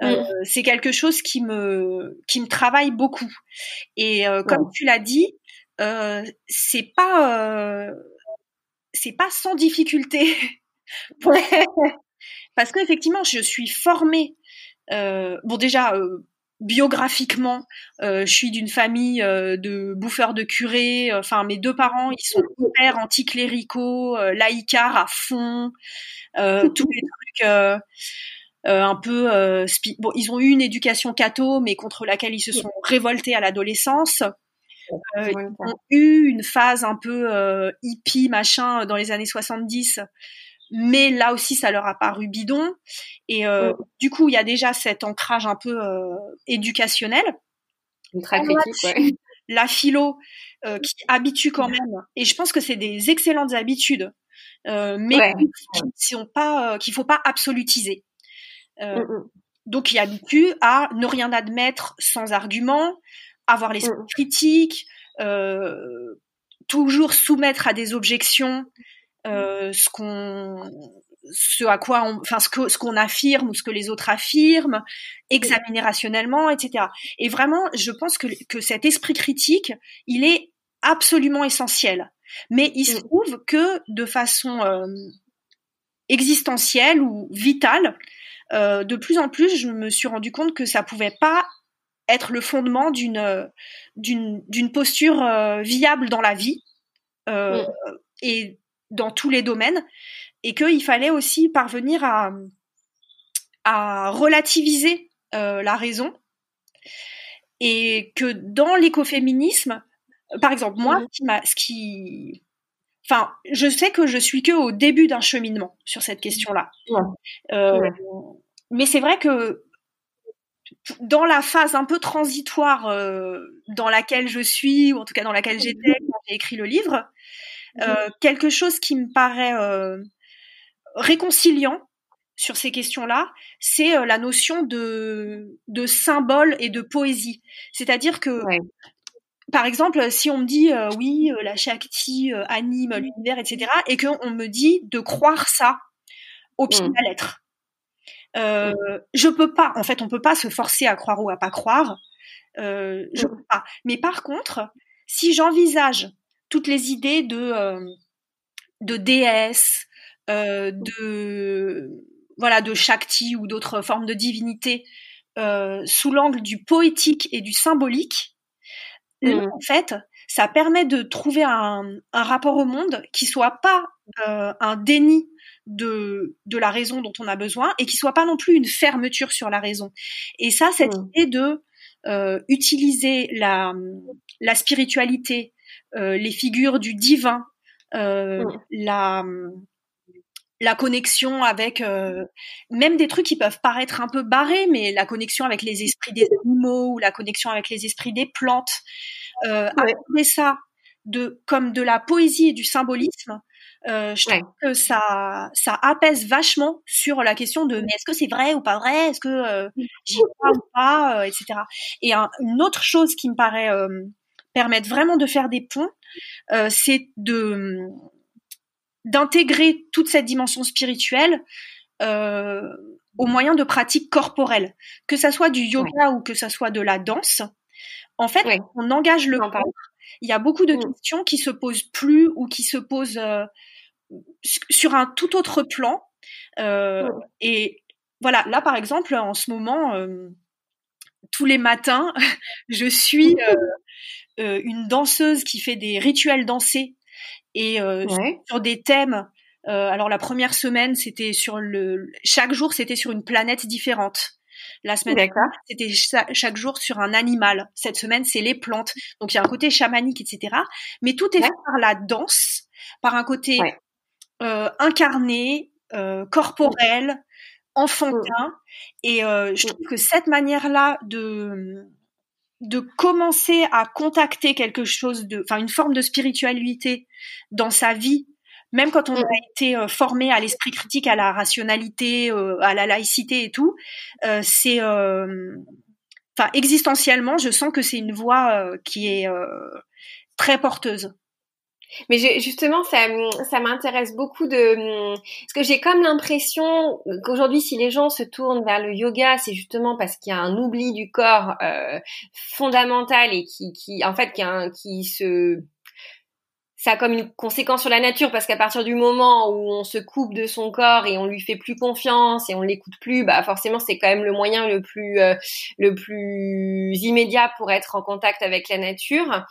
mm. c'est quelque chose qui me qui me travaille beaucoup. Et comme tu l'as dit, c'est pas c'est pas sans difficulté. Parce qu'effectivement, je suis formée euh, bon, déjà, euh, biographiquement, euh, je suis d'une famille de bouffeurs de curés. Enfin, mes deux parents, ils sont hyper anticléricaux, laïcars à fond, tous les trucs. un peu bon ils ont eu une éducation catho mais contre laquelle ils se sont révoltés à l'adolescence ils ont eu une phase un peu hippie machin dans les années 70 mais là aussi ça leur a paru bidon. Et euh, du coup il y a déjà cet ancrage un peu euh, éducationnel. Très critique la philo euh, qui habitue quand même et je pense que c'est des excellentes habitudes mais qui sont pas qu'il faut pas absolutiser. Mm, mm. donc qui habitue à ne rien admettre sans argument avoir l'esprit mm. critique toujours soumettre à des objections euh, ce qu'on ce à quoi on, enfin ce que ce qu'on affirme ou ce que les autres affirment, examiner rationnellement, etc. Et vraiment, je pense que que cet esprit critique, il est absolument essentiel. Mais il se mm. trouve que de façon euh, existentielle ou vitale, euh, de plus en plus, je me suis rendu compte que ça pouvait pas être le fondement d'une d'une d'une posture viable dans la vie. Mm. Et dans tous les domaines et qu'il fallait aussi parvenir à, à relativiser euh, la raison et que dans l'écoféminisme, par exemple, moi, mmh. ce qui, enfin, je sais que je suis que au début d'un cheminement sur cette question-là. Euh, mais c'est vrai que dans la phase un peu transitoire euh, dans laquelle je suis, ou en tout cas dans laquelle j'étais quand j'ai écrit le livre, euh, quelque chose qui me paraît euh, réconciliant sur ces questions-là, c'est la notion de, de symbole et de poésie. C'est-à-dire que, par exemple, si on me dit oui, la Shakti anime l'univers, etc., et qu'on me dit de croire ça au pied de la lettre. Euh, je peux pas, en fait, on peut pas se forcer à croire ou à pas croire. Euh, je peux pas. Mais par contre, si j'envisage toutes les idées de euh, de déesse, euh, de voilà de Shakti ou d'autres formes de divinité sous l'angle du poétique et du symbolique. Mmh. en fait, ça permet de trouver un, un rapport au monde qui soit pas un déni de, de la raison dont on a besoin et qui soit pas non plus une fermeture sur la raison. Et ça, cette mmh. idée de euh, utiliser la, la spiritualité, euh, les figures du divin, euh, mm. la la connexion avec euh, même des trucs qui peuvent paraître un peu barrés, mais la connexion avec les esprits des animaux ou la connexion avec les esprits des plantes, euh, ça de comme de la poésie et du symbolisme, euh, je trouve que ça ça apaise vachement sur la question de mais est-ce que c'est vrai ou pas vrai, est-ce que euh, j'y crois ou pas, euh, etc. Et une autre chose qui me paraît permettre vraiment de faire des ponts, c'est de d'intégrer toute cette dimension spirituelle euh, au moyen de pratiques corporelles, que ça soit du yoga ou que ça soit de la danse. En fait, on engage le corps. Il y a beaucoup de mm. questions qui se posent plus ou qui se posent euh, sur un tout autre plan. Euh, et voilà, là par exemple, en ce moment, euh, tous les matins, je suis euh, une danseuse qui fait des rituels dansés et euh, sur des thèmes. Euh, alors la première semaine, c'était sur le chaque jour, c'était sur une planète différente. La semaine c'était chaque jour sur un animal. Cette semaine, c'est les plantes. Donc il y a un côté chamanique, etc. Mais tout est fait par la danse, par un côté euh, incarné, euh, corporel, enfantin. Et euh, je trouve que cette manière-là de de commencer à contacter quelque chose de, enfin une forme de spiritualité dans sa vie, même quand on mm. a été euh, formé à l'esprit critique, à la rationalité, euh, à la laïcité et tout, euh, c'est, enfin existentiellement, je sens que c'est une voie qui est très porteuse. Mais justement, ça, ça m'intéresse beaucoup de parce que j'ai comme l'impression qu'aujourd'hui, si les gens se tournent vers le yoga, c'est justement parce qu'il y a un oubli du corps euh, fondamental et qui, qui, en fait, qui, un, qui se ça a comme une conséquence sur la nature parce qu'à partir du moment où on se coupe de son corps et on lui fait plus confiance et on l'écoute plus, bah forcément c'est quand même le moyen le plus euh, le plus immédiat pour être en contact avec la nature.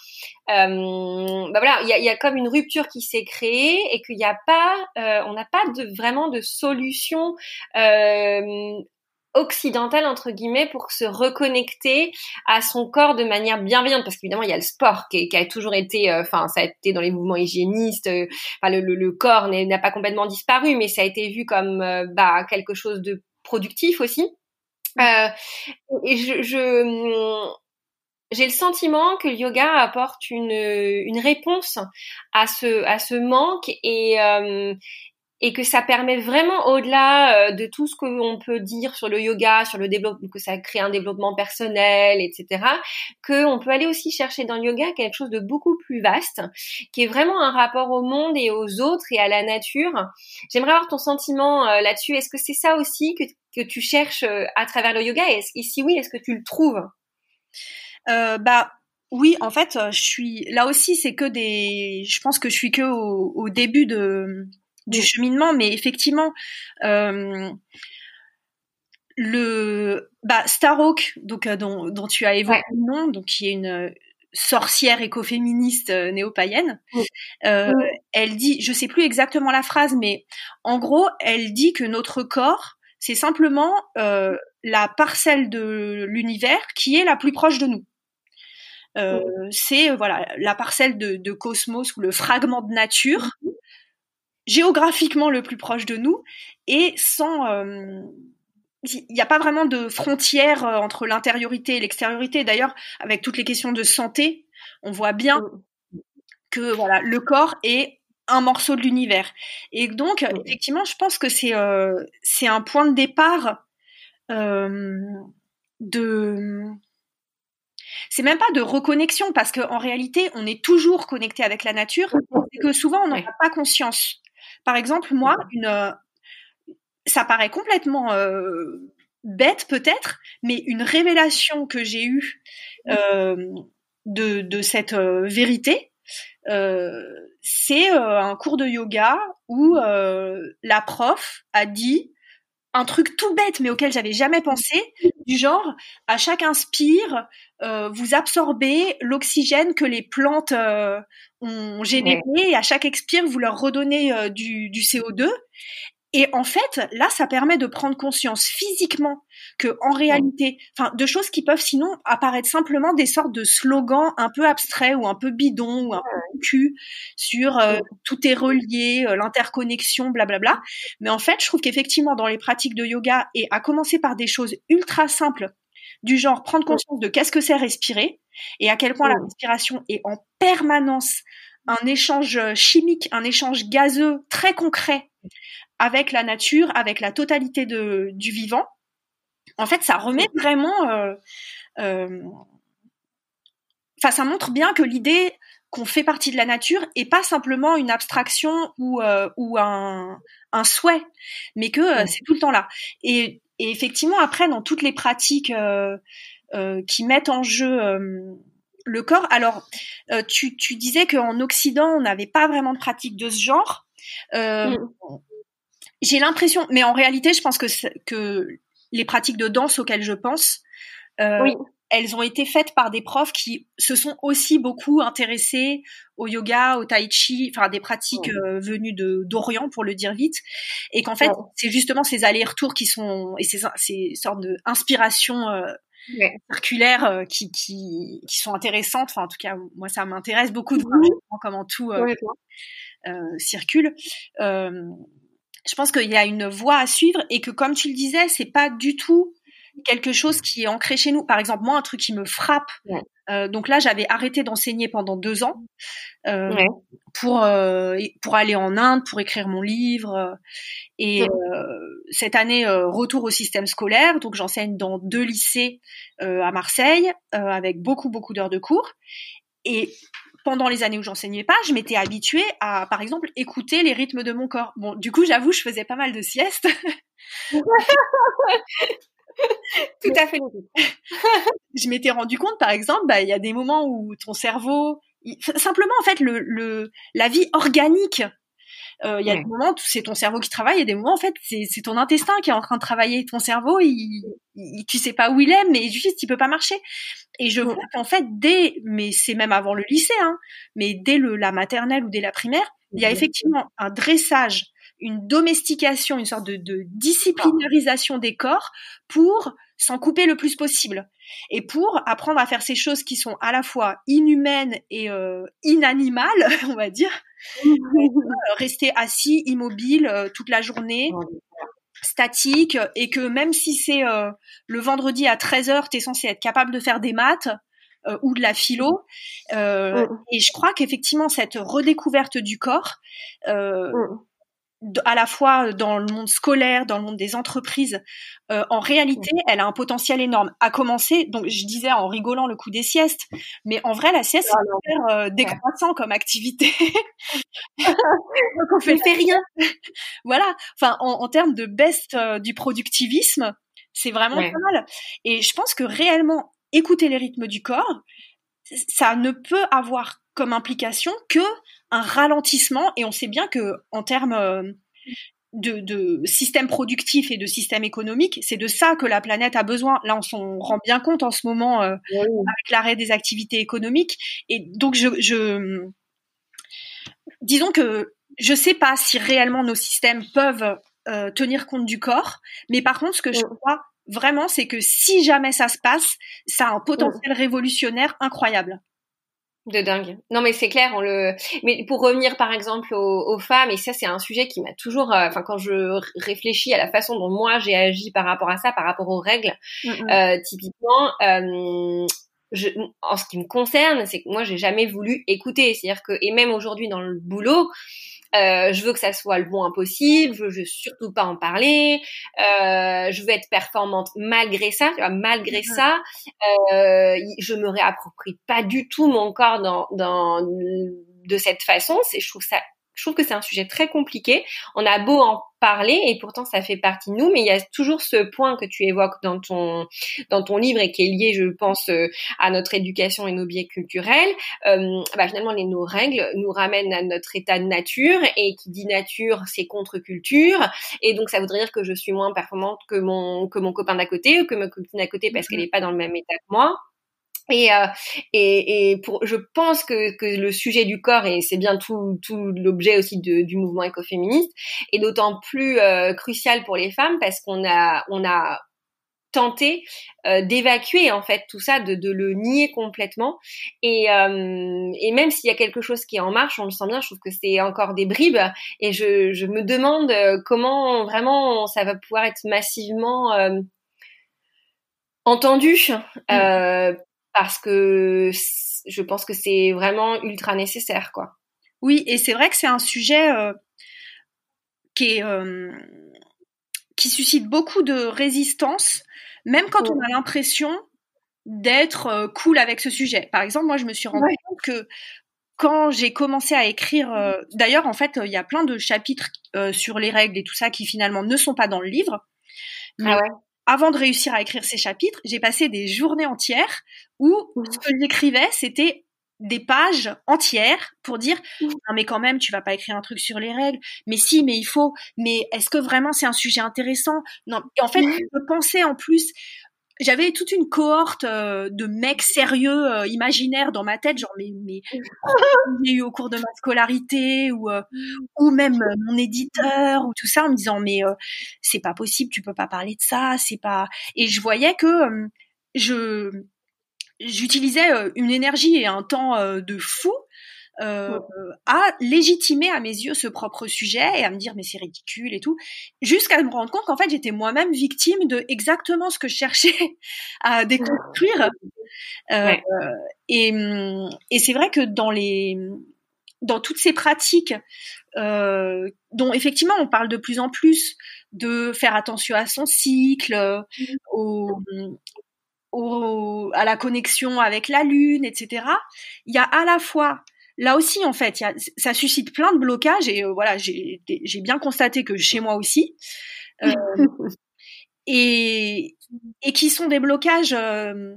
Euh, bah voilà, il y a, y a, comme une rupture qui s'est créée et qu'il n'y a pas, euh, on n'a pas de vraiment de solution euh, occidentale entre guillemets pour se reconnecter à son corps de manière bienveillante. Parce qu'évidemment il y a le sport qui, a toujours été euh, enfin ça a été dans les mouvements hygiénistes euh, enfin le, le, corps n'a pas complètement disparu mais ça a été vu comme euh, bah quelque chose de productif aussi. Et je, je j'ai le sentiment que le yoga apporte une, une réponse à ce, à ce manque et, et que ça permet vraiment au-delà euh, de tout ce qu'on peut dire sur le yoga, sur le développement, que ça crée un développement personnel, etc., qu'on peut aller aussi chercher dans le yoga quelque chose de beaucoup plus vaste, qui est vraiment un rapport au monde et aux autres et à la nature. J'aimerais avoir ton sentiment euh, là-dessus. Est-ce que c'est ça aussi que, tu cherches euh, à travers le yoga? Et, si oui, est-ce que tu le trouves? Euh, Bah oui, en fait, je suis là aussi. C'est que des. Je pense que je suis que au début de du cheminement, mais effectivement, euh, le bah, Starhawk, donc euh, dont, dont, tu as évoqué le nom, donc qui est une sorcière écoféministe euh, néo-païenne, euh, elle dit, je sais plus exactement la phrase, mais en gros, elle dit que notre corps, c'est simplement euh, la parcelle de l'univers qui est la plus proche de nous. Euh, c'est voilà la parcelle de, de, cosmos ou le fragment de nature géographiquement le plus proche de nous et sans euh, il n'y a pas vraiment de frontière euh, entre l'intériorité et l'extériorité. D'ailleurs, avec toutes les questions de santé, on voit bien que voilà, le corps est un morceau de l'univers. Et donc, effectivement, je pense que c'est euh, c'est un point de départ euh, de c'est même pas de reconnexion parce qu'en réalité, on est toujours connecté avec la nature et que souvent on n'en a pas conscience. Par exemple, moi, une, euh, ça paraît complètement euh, bête peut-être, mais une révélation que j'ai eue euh, de, de, cette vérité, c'est un cours de yoga où la prof a dit un truc tout bête mais auquel j'avais jamais pensé, du genre à chaque inspire, euh, vous absorbez l'oxygène que les plantes euh, ont généré et à chaque expire vous leur redonnez euh, du, du, CO2 Et en fait, là, ça permet de prendre conscience physiquement que, en réalité, enfin, de choses qui peuvent sinon apparaître simplement des sortes de slogans un peu abstraits ou un peu bidons ou un peu cul sur euh, tout est relié, euh, l'interconnexion, blablabla. Mais en fait, je trouve qu'effectivement, dans les pratiques de yoga, et à commencer par des choses ultra simples, du genre prendre conscience de qu'est-ce que c'est respirer et à quel point la respiration est en permanence un échange chimique, un échange gazeux très concret avec la nature, avec la totalité de, du vivant. En fait, ça remet vraiment, euh, euh, enfin, ça montre bien que l'idée qu'on fait partie de la nature est pas simplement une abstraction ou, euh, ou un, un, souhait, mais que c'est tout le temps là. Et, et, effectivement, après, dans toutes les pratiques qui mettent en jeu le corps, alors tu, tu disais qu'en Occident, on n'avait pas vraiment de pratique de ce genre. Mm. J'ai l'impression, mais en réalité, je pense que, que les pratiques de danse auxquelles je pense, euh, elles ont été faites par des profs qui se sont aussi beaucoup intéressés au yoga, au tai chi, enfin des pratiques euh, venues de d'Orient pour le dire vite, et qu'en fait c'est justement ces allers-retours qui sont et ces, ces sortes d'inspiration euh, circulaires euh, qui, qui qui sont intéressantes. Enfin en tout cas moi ça m'intéresse beaucoup de voir comment tout euh, circule je pense qu'il y a une voie à suivre et que comme tu le disais, c'est pas du tout quelque chose qui est ancré chez nous. Par exemple, moi, un truc qui me frappe. Euh, donc là, j'avais arrêté d'enseigner pendant deux ans euh, pour euh, pour aller en Inde, pour écrire mon livre. Et cette année, retour au système scolaire. Donc j'enseigne dans deux lycées à Marseille avec beaucoup beaucoup d'heures de cours. Et pendant les années où j'enseignais pas, je m'étais habituée à, par exemple, écouter les rythmes de mon corps. Bon, du coup, j'avoue, je faisais pas mal de siestes. Tout à fait. je m'étais rendu compte, par exemple, bah, il y a des moments où ton cerveau, simplement en fait, le, le, la vie organique euh, il y a des moments où c'est ton cerveau qui travaille, et des moments en fait c'est ton intestin qui est en train de travailler. Ton cerveau, il, il, tu sais pas où il est, mais juste il peut pas marcher. Et je vois qu'en fait dès, mais c'est même avant le lycée, hein, mais dès le, la maternelle ou dès la primaire, il y a effectivement un dressage, une domestication, une sorte de, de disciplinarisation des corps pour s'en couper le plus possible et pour apprendre à faire ces choses qui sont à la fois inhumaines et euh, inanimales, on va dire, rester assis, immobile euh, toute la journée, statique, et que même si c'est euh, le vendredi à 13h, tu es censé être capable de faire des maths euh, ou de la philo. Et je crois qu'effectivement, cette redécouverte du corps, à la fois dans le monde scolaire, dans le monde des entreprises, euh, en réalité, elle a un potentiel énorme. À commencer, donc je disais en rigolant le coup des siestes, mais en vrai, la sieste, c'est hyper euh, décroissant comme activité. donc on fait, fait rien. voilà. Enfin, en, termes de best euh, du productivisme, c'est vraiment pas mal. Et je pense que réellement, écouter les rythmes du corps, ça ne peut avoir comme implication que un ralentissement et on sait bien que en termes euh, de, de, système productif et de système économique, c'est de ça que la planète a besoin. Là, on s'en rend bien compte en ce moment euh, avec l'arrêt des activités économiques. Et donc, je, je, disons que je sais pas si réellement nos systèmes peuvent euh, tenir compte du corps, mais par contre, ce que je crois vraiment, c'est que si jamais ça se passe, ça a un potentiel révolutionnaire incroyable. De dingue. Non, mais c'est clair. On le. Mais pour revenir par exemple aux, femmes, et ça c'est un sujet qui m'a toujours. Euh, enfin, quand je réfléchis à la façon dont moi j'ai agi par rapport à ça, par rapport aux règles, mm, mm. euh, typiquement. Euh, je, en ce qui me concerne, c'est que moi j'ai jamais voulu écouter. C'est-à-dire que et même aujourd'hui dans le boulot, euh, je veux que ça soit le moins possible, je veux surtout pas en parler, euh, je veux être performante malgré ça, tu vois, malgré mmh ça, euh, je me réapproprie pas du tout mon corps dans, dans de cette façon. C'est, je trouve ça je trouve que c'est un sujet très compliqué. On a beau en parler et pourtant ça fait partie de nous, mais il y a toujours ce point que tu évoques dans ton dans ton livre et qui est lié, je pense, euh, à notre éducation et nos biais culturels. Euh, bah, finalement, les, nos règles nous ramènent à notre état de nature et qui dit nature, c'est contre-culture et donc ça voudrait dire que je suis moins performante que mon que mon copain d'à côté ou que ma copine d'à côté parce qu'elle n'est pas dans le même état que moi. Et, euh, et, et pour, je pense que, que le sujet du corps, et c'est bien tout, tout l'objet aussi de, du mouvement écoféministe, est d'autant plus euh, crucial pour les femmes parce qu'on a, on a tenté euh, d'évacuer en fait tout ça, de, de le nier complètement. Et, euh, et même s'il y a quelque chose qui est en marche, on le sent bien, je trouve que c'est encore des bribes. Et je, je me demande comment vraiment ça va pouvoir être massivement entendu. Euh, parce que je pense que c'est vraiment ultra nécessaire, quoi. Oui, et c'est vrai que c'est un sujet euh, qui est euh, qui suscite beaucoup de résistance, même quand on a l'impression d'être euh, cool avec ce sujet. Par exemple, moi, je me suis rendu compte que quand j'ai commencé à écrire, d'ailleurs, en fait, il y a plein de chapitres sur les règles et tout ça qui finalement ne sont pas dans le livre. ah ouais avant de réussir à écrire ces chapitres, j'ai passé des journées entières où ce que j'écrivais, c'était des pages entières pour dire non mais quand même tu vas pas écrire un truc sur les règles. Mais si mais il faut. Mais est-ce que vraiment c'est un sujet intéressant? Non et en fait je pensais en plus j'avais toute une cohorte euh, de mecs sérieux euh, imaginaires dans ma tête genre mais mais j'ai eu au cours de ma scolarité ou euh, ou même mon éditeur ou tout ça en me disant mais c'est pas possible tu peux pas parler de ça c'est pas et je voyais que je j'utilisais une énergie et un temps de fou euh, à légitimer à mes yeux ce propre sujet et à me dire mais c'est ridicule et tout, jusqu'à me rendre compte qu'en fait j'étais moi-même victime de exactement ce que je cherchais à déconstruire. Euh, et, et c'est vrai que dans les dans toutes ces pratiques euh, dont effectivement on parle de plus en plus de faire attention à son cycle, mmh. au, au, à la connexion avec la lune, etc. Il y a à la fois là aussi, en fait, y a, ça suscite plein de blocages et euh, voilà, j'ai bien constaté que chez moi aussi. Euh, et, et qui sont des blocages euh,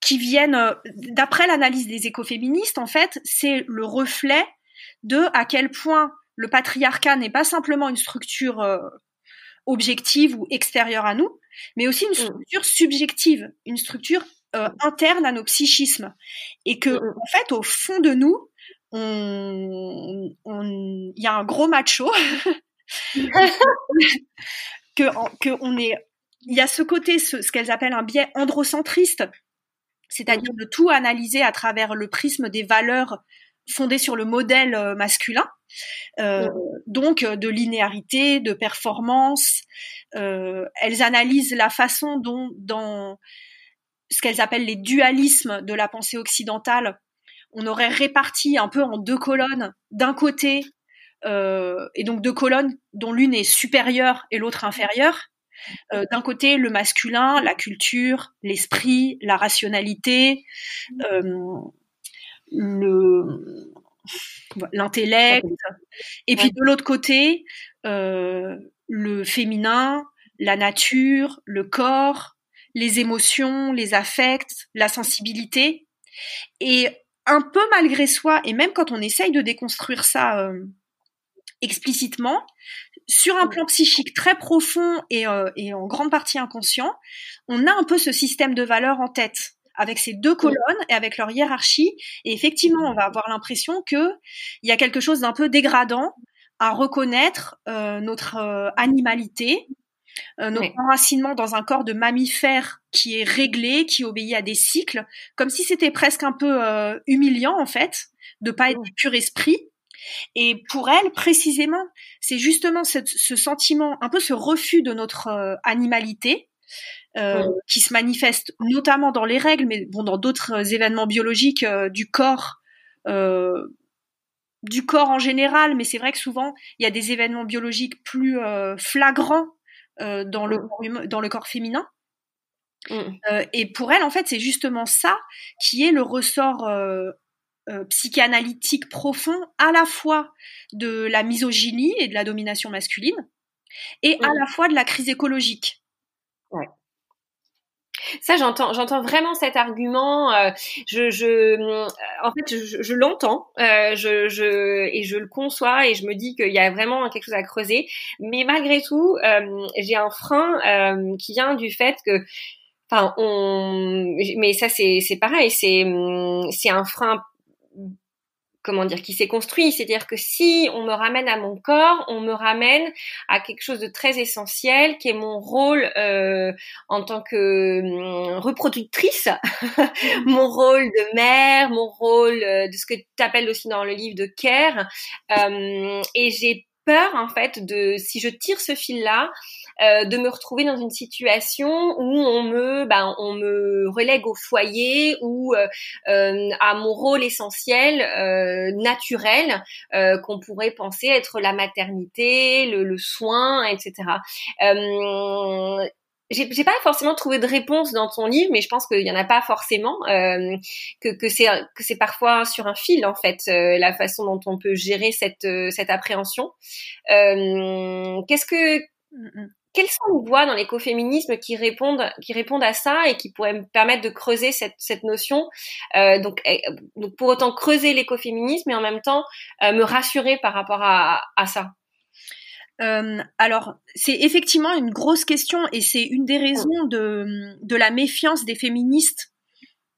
qui viennent, d'après l'analyse des écoféministes, en fait, c'est le reflet de à quel point le patriarcat n'est pas simplement une structure objective ou extérieure à nous, mais aussi une mmh. structure subjective, une structure euh, interne à nos psychismes. Et que en fait au fond de nous on il y a un gros macho que que on est il y a ce côté ce, ce qu'elles appellent un biais androcentriste c'est-à-dire de tout analyser à travers le prisme des valeurs fondées sur le modèle euh, masculin euh, donc de linéarité, de performance. Euh, elles analysent la façon dont dans ce qu'elles appellent les dualismes de la pensée occidentale. On aurait réparti un peu en deux colonnes. D'un côté, euh, et donc deux colonnes dont l'une est supérieure et l'autre inférieure. Euh, d'un côté, le masculin, la culture, l'esprit, la rationalité, euh, le l'intellect, et puis de l'autre côté, le féminin, la nature, le corps, les émotions, les affects, la sensibilité. Et un peu malgré soi, et même quand on essaye de déconstruire ça euh, explicitement, sur un plan psychique très profond et, euh, et, en grande partie inconscient, on a un peu ce système de valeurs en tête avec ces deux colonnes et avec leur hiérarchie. Et effectivement, on va avoir l'impression que il y a quelque chose d'un peu dégradant à reconnaître euh, notre animalité, euh, notre enracinement dans un corps de mammifère qui est réglé, qui obéit à des cycles, comme si c'était presque un peu euh, humiliant en fait de pas être pur esprit. Et pour elle, précisément, c'est justement ce, sentiment, un peu ce refus de notre euh, animalité, qui se manifeste notamment dans les règles, mais bon, dans d'autres événements biologiques du corps, du corps en général. Mais c'est vrai que souvent, il y a des événements biologiques plus flagrants euh, dans, le, mmh. dans le corps féminin. Mmh. Euh, et pour elle, en fait, c'est justement ça qui est le ressort euh, psychanalytique profond à la fois de la misogynie et de la domination masculine et à mmh. la fois de la crise écologique. Ouais. Ça, j'entends, j'entends vraiment cet argument. Euh, je, je, en fait, je, je l'entends, euh, je, je, et je le conçois, et je me dis qu'il y a vraiment quelque chose à creuser. Mais malgré tout, euh, j'ai un frein qui vient du fait que enfin, on, mais ça c'est c'est pareil, c'est c'est un frein comment dire, qui s'est construit. C'est-à-dire que si on me ramène à mon corps, on me ramène à quelque chose de très essentiel, qui est mon rôle euh, en tant que hum, reproductrice, mon rôle de mère, mon rôle euh, de ce que tu appelles aussi dans le livre de care. Euh, et j'ai peur en fait de si je tire ce fil là euh, de me retrouver dans une situation où on me, ben, on me relègue au foyer ou euh, euh à mon rôle essentiel, euh, naturel, euh, qu'on pourrait penser être la maternité, le, le soin, etc. Euh, j'ai pas forcément trouvé de réponse dans ton livre, mais je pense qu'il y en a pas forcément. Euh, que que c'est que c'est parfois sur un fil en fait euh, la façon dont on peut gérer cette cette appréhension. Euh, Qu'est-ce que mm, mm quelles sont les voix dans l'écoféminisme qui répondent, qui répondent à ça et qui pourraient me permettre de creuser cette, cette notion euh, donc, eh, donc, pour autant creuser l'écoféminisme et en même temps euh, me rassurer par rapport à, à ça? Euh, alors, c'est effectivement une grosse question et c'est une des raisons de, de la méfiance des féministes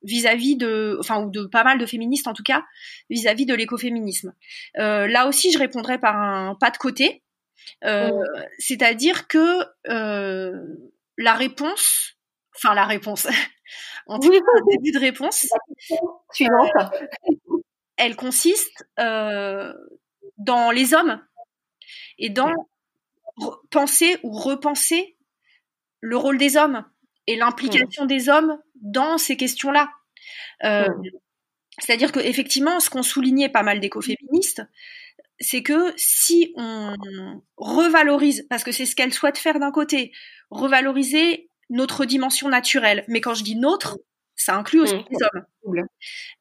vis-à-vis de, enfin, ou de pas mal de féministes en tout cas, vis-à-vis de l'écoféminisme. Euh, là aussi, je répondrai par un pas de côté. Euh, c'est-à-dire que euh, la réponse, enfin la réponse, en tout cas un début de réponse, suivante, elle consiste dans les hommes et dans penser ou repenser le rôle des hommes et l'implication des hommes dans ces questions-là. C'est-à-dire que effectivement, ce qu'ont souligné pas mal d'écoféministes, c'est que si on revalorise, parce que c'est ce qu'elle souhaite faire d'un côté, revaloriser notre dimension naturelle, mais quand je dis notre, ça inclut aussi mmh. les hommes.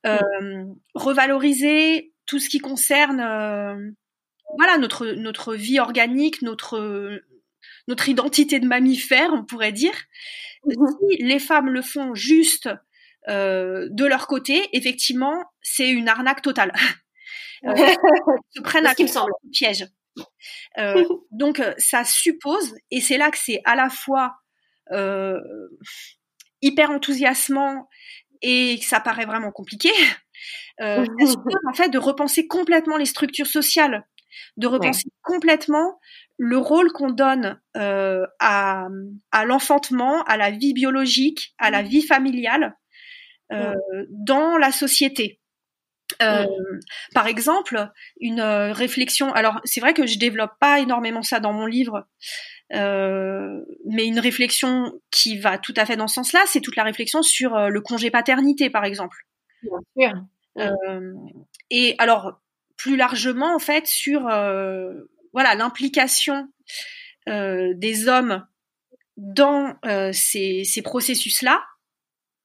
Euh, revaloriser tout ce qui concerne euh, voilà notre notre vie organique, notre notre identité de mammifère, on pourrait dire. Mmh. Si les femmes le font juste euh, de leur côté, effectivement, c'est une arnaque totale. euh, se prennent à me semble. piège. Euh, donc ça suppose, et c'est là que c'est à la fois euh, hyper enthousiasmant et que ça paraît vraiment compliqué, euh, ça suppose en fait de repenser complètement les structures sociales, de repenser complètement le rôle qu'on donne euh, à, à l'enfantement, à la vie biologique, à la vie familiale euh, dans la société. Euh, par exemple, une réflexion. Alors, c'est vrai que je développe pas énormément ça dans mon livre, mais une réflexion qui va tout à fait dans ce sens-là, c'est toute la réflexion sur le congé paternité, par exemple. Bien sûr. Et alors, plus largement, en fait, sur voilà l'implication des hommes dans ces, ces processus-là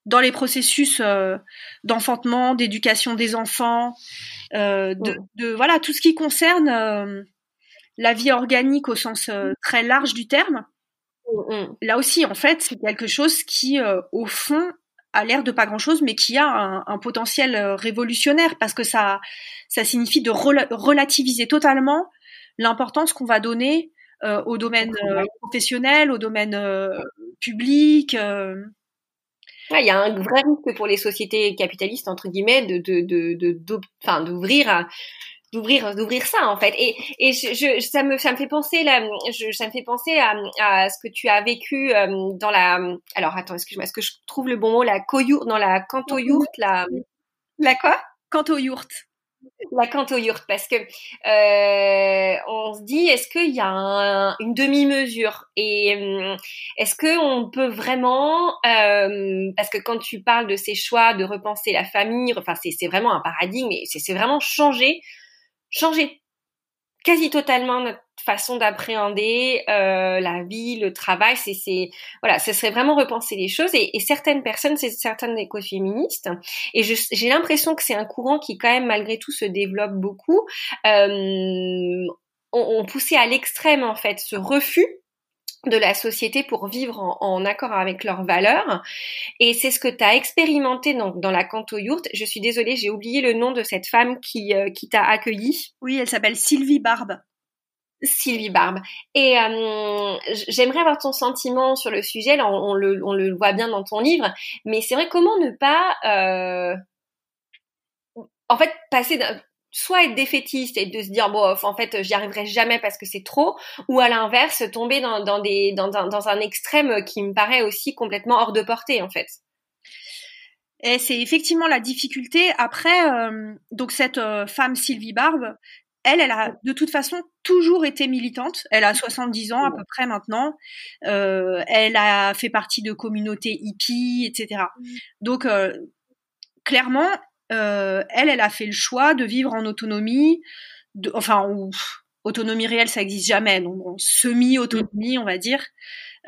dans les processus euh, d'enfantement, d'éducation des enfants, euh, de, de, voilà tout ce qui concerne euh, la vie organique au sens euh, très large du terme. Là aussi, en fait, c'est quelque chose qui, au fond, a l'air de pas grand-chose, mais qui a un, un potentiel révolutionnaire parce que ça, ça signifie de relativiser totalement l'importance qu'on va donner au domaine professionnel, au domaine public il y a un vrai risque pour les sociétés capitalistes entre guillemets de de de d'ouvrir d'ouvrir d'ouvrir ça en fait. Et et je, ça me ça me fait penser là je, ça me fait penser à, à ce que tu as vécu euh, dans la alors attends excuse-moi est-ce que je trouve le bon mot la coyourte dans la canto yourte la la quoi? Canto yourte la cantoyourte parce que euh, on se dit est-ce qu'il y a une demi-mesure? Et hum, est-ce que on peut vraiment euh, parce que quand tu parles de ces choix de repenser la famille enfin c'est vraiment un paradigme et c'est vraiment changer changer quasi totalement notre façon d'appréhender euh, la vie, le travail. C'est, c'est, voilà, ce serait vraiment repenser les choses. Et, et certaines personnes, c'est certaines écoféministes, et j'ai l'impression que c'est un courant qui quand même malgré tout se développe beaucoup. Euh, ont, poussé à l'extrême en fait ce refus de la société pour vivre en, accord avec leurs valeurs. Et c'est ce que tu as expérimenté dans, dans la Canto Yourte. Je suis désolée, j'ai oublié le nom de cette femme qui, euh, qui t'a accueilli. Oui, elle s'appelle Sylvie Barbe. Sylvie Barbe. Et euh, j'aimerais avoir ton sentiment sur le sujet. Là, on, le, on le voit bien dans ton livre, mais c'est vrai comment ne pas, euh, en fait, passer soit être défaitiste et de se dire bon en fait j'y arriverai jamais parce que c'est trop ou à l'inverse tomber dans, dans des dans un, dans un extrême qui me paraît aussi complètement hors de portée en fait. Et c'est effectivement la difficulté. Après, euh, donc cette euh, femme Sylvie Barbe, elle, elle a de toute façon toujours été militante. Elle a 70 ans à peu près maintenant. Euh, elle a fait partie de communautés hippies, etc. Donc, clairement, euh, elle, elle a fait le choix de vivre en autonomie. De, enfin, ou, autonomie réelle, ça existe jamais. Donc, semi-autonomie, on va dire.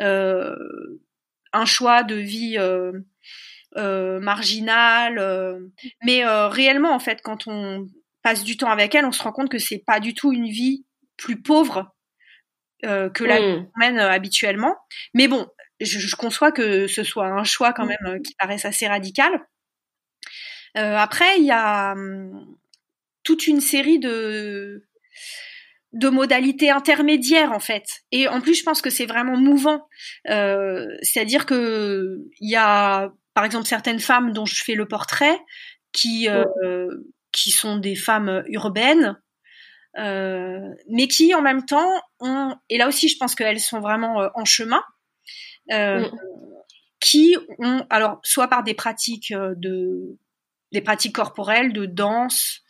Euh, un choix de vie euh, euh, marginal. Mais réellement, en fait, quand on passe du temps avec elle, on se rend compte que c'est pas du tout une vie plus pauvre que la mmh. mène euh, habituellement. Mais bon, je, je, conçois que ce soit un choix quand même euh, qui paraisse assez radical. Euh, après, il y a hum, toute une série de de modalités intermédiaires en fait. Et en plus, je pense que c'est vraiment mouvant. Euh, C'est-à-dire que il y a, par exemple, certaines femmes dont je fais le portrait qui euh, qui sont des femmes urbaines, euh, mais qui en même temps ont, et là aussi je pense qu'elles sont vraiment euh, en chemin, euh, mm. qui ont, alors soit par des pratiques de, des pratiques corporelles, de danse,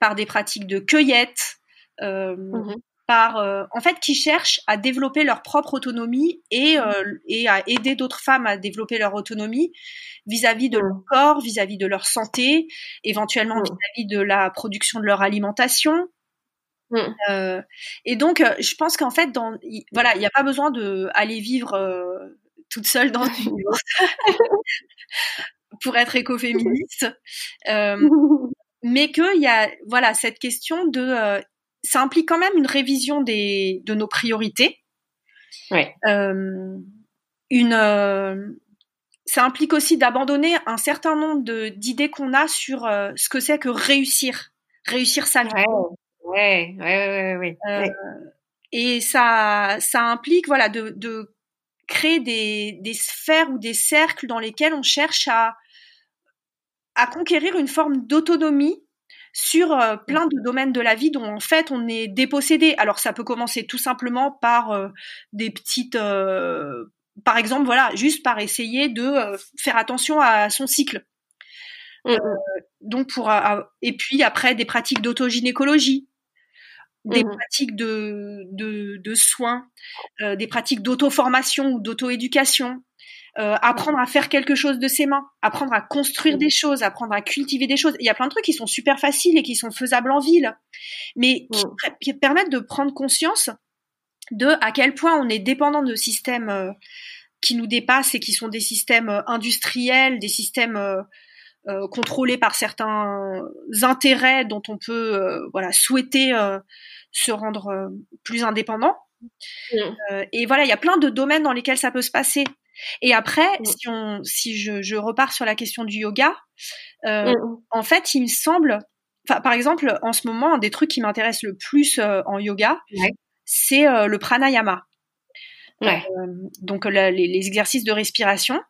par des pratiques de cueillette, euh, mm-hmm. par, euh, en fait, qui cherchent à développer leur propre autonomie et, et à aider d'autres femmes à développer leur autonomie vis-à-vis de leur mm. corps, vis-à-vis de leur santé, éventuellement mm. vis-à-vis de la production de leur alimentation. Euh, et donc, euh, je pense qu'en fait, dans, voilà, il n'y a pas besoin de aller vivre euh, toute seule dans une pour être écoféministe, euh, mais qu'il y a, voilà, cette question de, euh, ça implique quand même une révision des de nos priorités. Ouais. une ça implique aussi d'abandonner un certain nombre d'idées qu'on a sur euh, ce que c'est que réussir, réussir sa vie. Ouais, ouais, ouais, ouais. Euh, et ça, ça implique voilà de, de créer des, des sphères ou des cercles dans lesquels on cherche à à conquérir une forme d'autonomie sur euh, plein de domaines de la vie dont en fait on est dépossédé. Alors ça peut commencer tout simplement par euh, des petites euh, par exemple, voilà, juste par essayer de faire attention à son cycle. Mmh. Donc pour et puis après des pratiques d'autogynécologie, des mmh. pratiques de, de, de soins, des pratiques d'auto-formation ou d'auto-éducation, euh, apprendre à faire quelque chose de ses mains, apprendre à construire mmh. des choses, apprendre à cultiver des choses. Il y a plein de trucs qui sont super faciles et qui sont faisables en ville, mais qui, qui permettent de prendre conscience de à quel point on est dépendant de systèmes euh, qui nous dépassent et qui sont des systèmes euh, industriels, des systèmes euh, contrôlés par certains intérêts dont on peut voilà souhaiter se rendre plus indépendant. Mmh. et voilà, il y a plein de domaines dans lesquels ça peut se passer. Et après, mmh. si on, si je, je, repars sur la question du yoga, mmh. en fait, il me semble, par exemple, en ce moment, un des trucs qui m'intéresse le plus en yoga, ouais c'est euh, le pranayama. Ouais. Euh, donc la, les, les, exercices de respiration.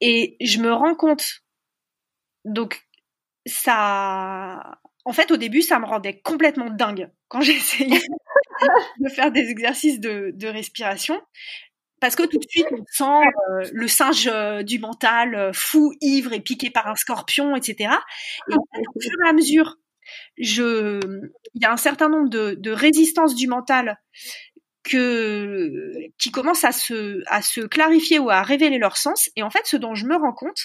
Et je me rends compte, donc ça, en fait, au début, ça me rendait complètement dingue quand j'essayais de faire des exercices de, de, respiration. Parce que tout de suite, on sent euh, le singe euh, du mental, euh, fou, ivre et piqué par un scorpion, etc. Et au fur et à mesure je, il y a un certain nombre de, de résistances du mental que, qui commencent à se, à se clarifier ou à révéler leur sens. Et en fait, ce dont je me rends compte,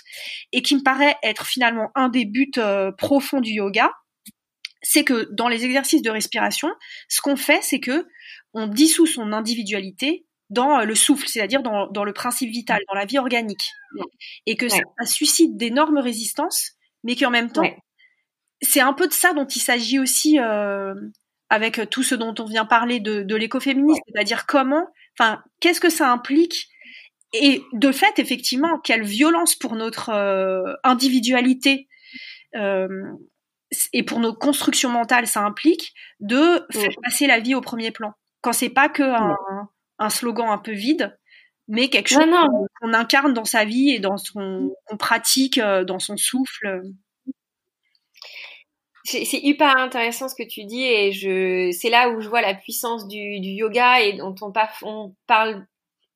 et qui me paraît être finalement un des buts profonds du yoga, c'est que dans les exercices de respiration, ce qu'on fait, c'est que on dissout son individualité dans le souffle, c'est-à-dire dans, dans, le principe vital, dans la vie organique. Et que ouais. ça, ça, suscite d'énormes résistances, mais qu'en même temps, ouais c'est un peu de ça dont il s'agit aussi euh, avec tout ce dont on vient parler de, de l'écoféminisme, c'est-à-dire comment, enfin, qu'est-ce que ça implique et de fait, effectivement, quelle violence pour notre euh, individualité euh, et pour nos constructions mentales ça implique de faire passer la vie au premier plan. quand c'est pas que un, slogan un peu vide, mais quelque chose qu'on incarne dans sa vie et dans son qu'on pratique euh, dans son souffle. C'est hyper intéressant ce que tu dis et je c'est là où je vois la puissance du, yoga et dont on, on parle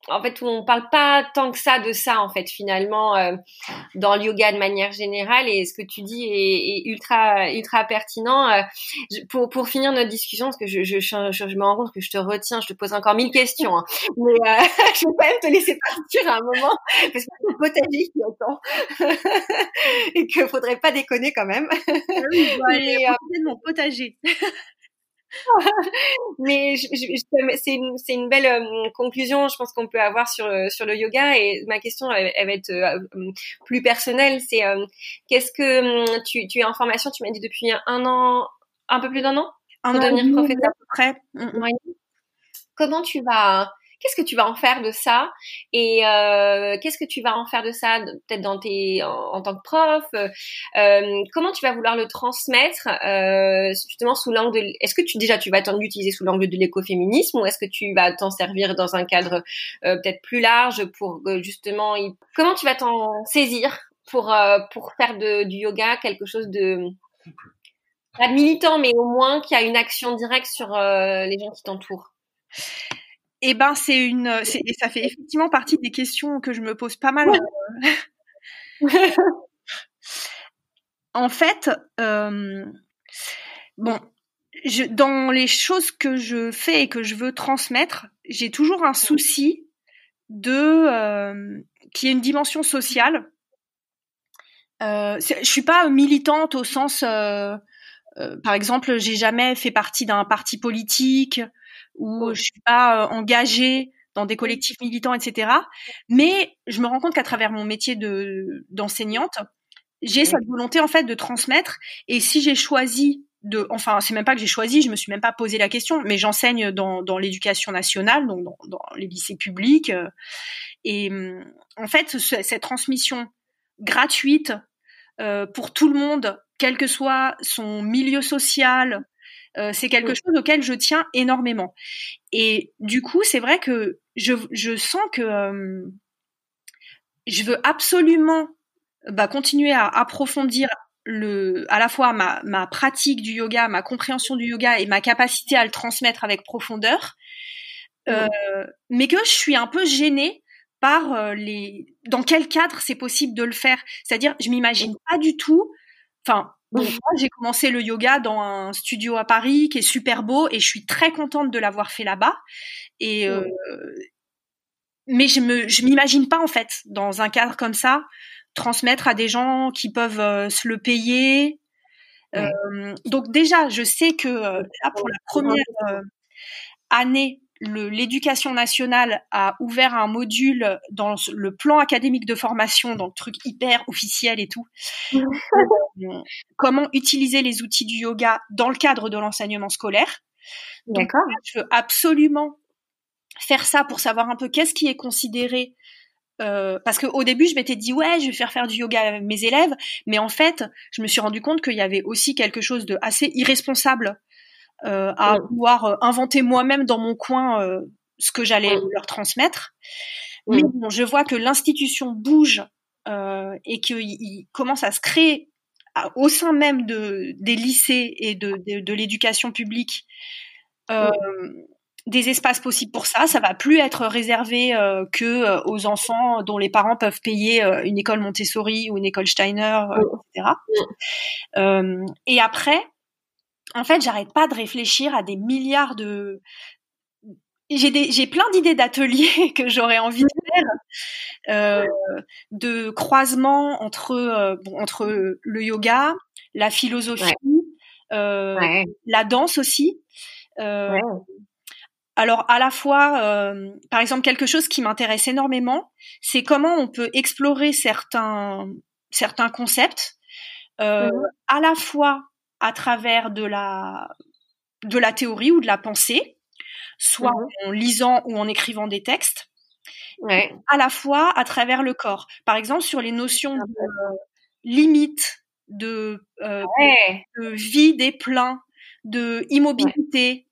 en fait, on parle pas tant que ça de ça, en fait, finalement, euh, dans le yoga de manière générale. Et ce que tu dis est, ultra, ultra pertinent. Euh, pour, pour finir notre discussion, parce que je, je, je, me rends compte que je te retiens, je te pose encore mille questions, hein. mais euh, je vais quand même te laisser partir à un moment, parce que c'est potager qui attend, et qu'il faudrait pas déconner quand même. Ah oui, je dois aller mon potager. mais c'est une, une, belle euh, conclusion, je pense qu'on peut avoir sur euh, sur le yoga. Et ma question, elle, va être euh, plus personnelle. C'est qu'est-ce que hum, tu, tu es en formation Tu m'as dit depuis un an, un peu plus d'un an, un pour devenir professeur. À peu près. Comment tu vas qu'est-ce que tu vas en faire de ça? Et euh, qu'est-ce que tu vas en faire de ça peut-être dans tes en, tant que prof? Euh, euh, comment tu vas vouloir le transmettre euh, justement sous l'angle est-ce que tu déjà tu vas t'en utiliser sous l'angle de l'écoféminisme ou est-ce que tu vas t'en servir dans un cadre euh, peut-être plus large pour justement comment tu vas t'en saisir pour pour faire de, du yoga quelque chose de pas militant mais au moins qui a une action directe sur les gens qui t'entourent? Eh ben, c'est une, et ça fait effectivement partie des questions que je me pose pas mal. en fait, euh, bon, je, dans les choses que je fais et que je veux transmettre, j'ai toujours un souci de euh, qu'il y ait une dimension sociale. Euh, je suis pas militante au sens, euh, euh, par exemple, j'ai jamais fait partie d'un parti politique où je suis pas euh, engagée dans des collectifs militants, etc. Mais je me rends compte qu'à travers mon métier de d'enseignante, j'ai cette volonté en fait de transmettre. Et si j'ai choisi de, enfin, c'est même pas que j'ai choisi, je me suis même pas posé la question, mais j'enseigne dans, dans l'éducation nationale, donc dans, dans, les lycées publics. Euh, et en fait, cette transmission gratuite euh, pour tout le monde, quel que soit son milieu social, euh, c'est quelque chose auquel je tiens énormément. Et du coup, c'est vrai que je, je sens que euh, je veux absolument bah, continuer à approfondir le, à la fois ma, ma, pratique du yoga, ma compréhension du yoga et ma capacité à le transmettre avec profondeur, euh, mais que je suis un peu gênée par les dans quel cadre c'est possible de le faire. C'est-à-dire, je m'imagine pas du tout. Enfin, moi, j'ai commencé le yoga dans un studio à Paris qui est super beau et je suis très contente de l'avoir fait là-bas. Et euh, mais je me je m'imagine pas en fait dans un cadre comme ça transmettre à des gens qui peuvent euh, se le payer. Euh, donc déjà, je sais que là pour la première année l'éducation nationale a ouvert un module dans le plan académique de formation, donc truc hyper officiel et tout. Euh, comment utiliser les outils du yoga dans le cadre de l'enseignement scolaire. D'accord. Je veux absolument faire ça pour savoir un peu qu'est-ce qui est considéré. Euh, parce qu'au début, je m'étais dit ouais, je vais faire faire du yoga à mes élèves, mais en fait, je me suis rendu compte qu'il y avait aussi quelque chose de assez irresponsable euh, à pouvoir euh, inventer moi-même dans mon coin euh, ce que j'allais leur transmettre. Mais bon, je vois que l'institution bouge et qu'il commence à se créer au sein même de, des lycées et de, de, l'éducation publique euh, des espaces possibles pour ça. Ça va plus être réservé euh, que aux enfants dont les parents peuvent payer une école Montessori ou une école Steiner, etc. et après, en fait, j'arrête pas de réfléchir à des milliards de j'ai j'ai plein d'idées d'ateliers que j'aurais envie de faire, euh, de croisements entre euh, entre le yoga, la philosophie, euh, la danse aussi. Euh, alors à la fois, euh, par exemple, quelque chose qui m'intéresse énormément, c'est comment on peut explorer certains certains concepts, mmh. à la fois à travers de la de la théorie ou de la pensée, soit mmh en lisant ou en écrivant des textes, à la fois à travers le corps. Par exemple, sur les notions de limite, de, euh, de, vide et plein, de immobilité,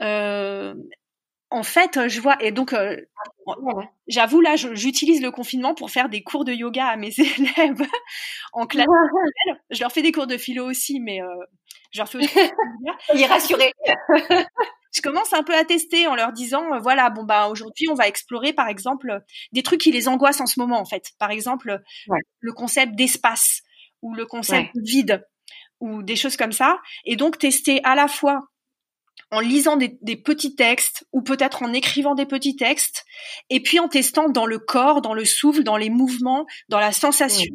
euh, en fait, je vois, et donc, euh, j'avoue, là, j'utilise le confinement pour faire des cours de yoga à mes élèves en classe. Je leur fais des cours de philo aussi, mais euh, je leur fais aussi. Il est rassuré. je commence un peu à tester en leur disant, euh, voilà, bon, bah, aujourd'hui, on va explorer, par exemple, des trucs qui les angoissent en ce moment, en fait. Par exemple, le concept d'espace ou le concept de vide ou des choses comme ça. Et donc, tester à la fois en lisant des, petits textes ou peut-être en écrivant des petits textes et puis en testant dans le corps, dans le souffle, dans les mouvements, dans la sensation,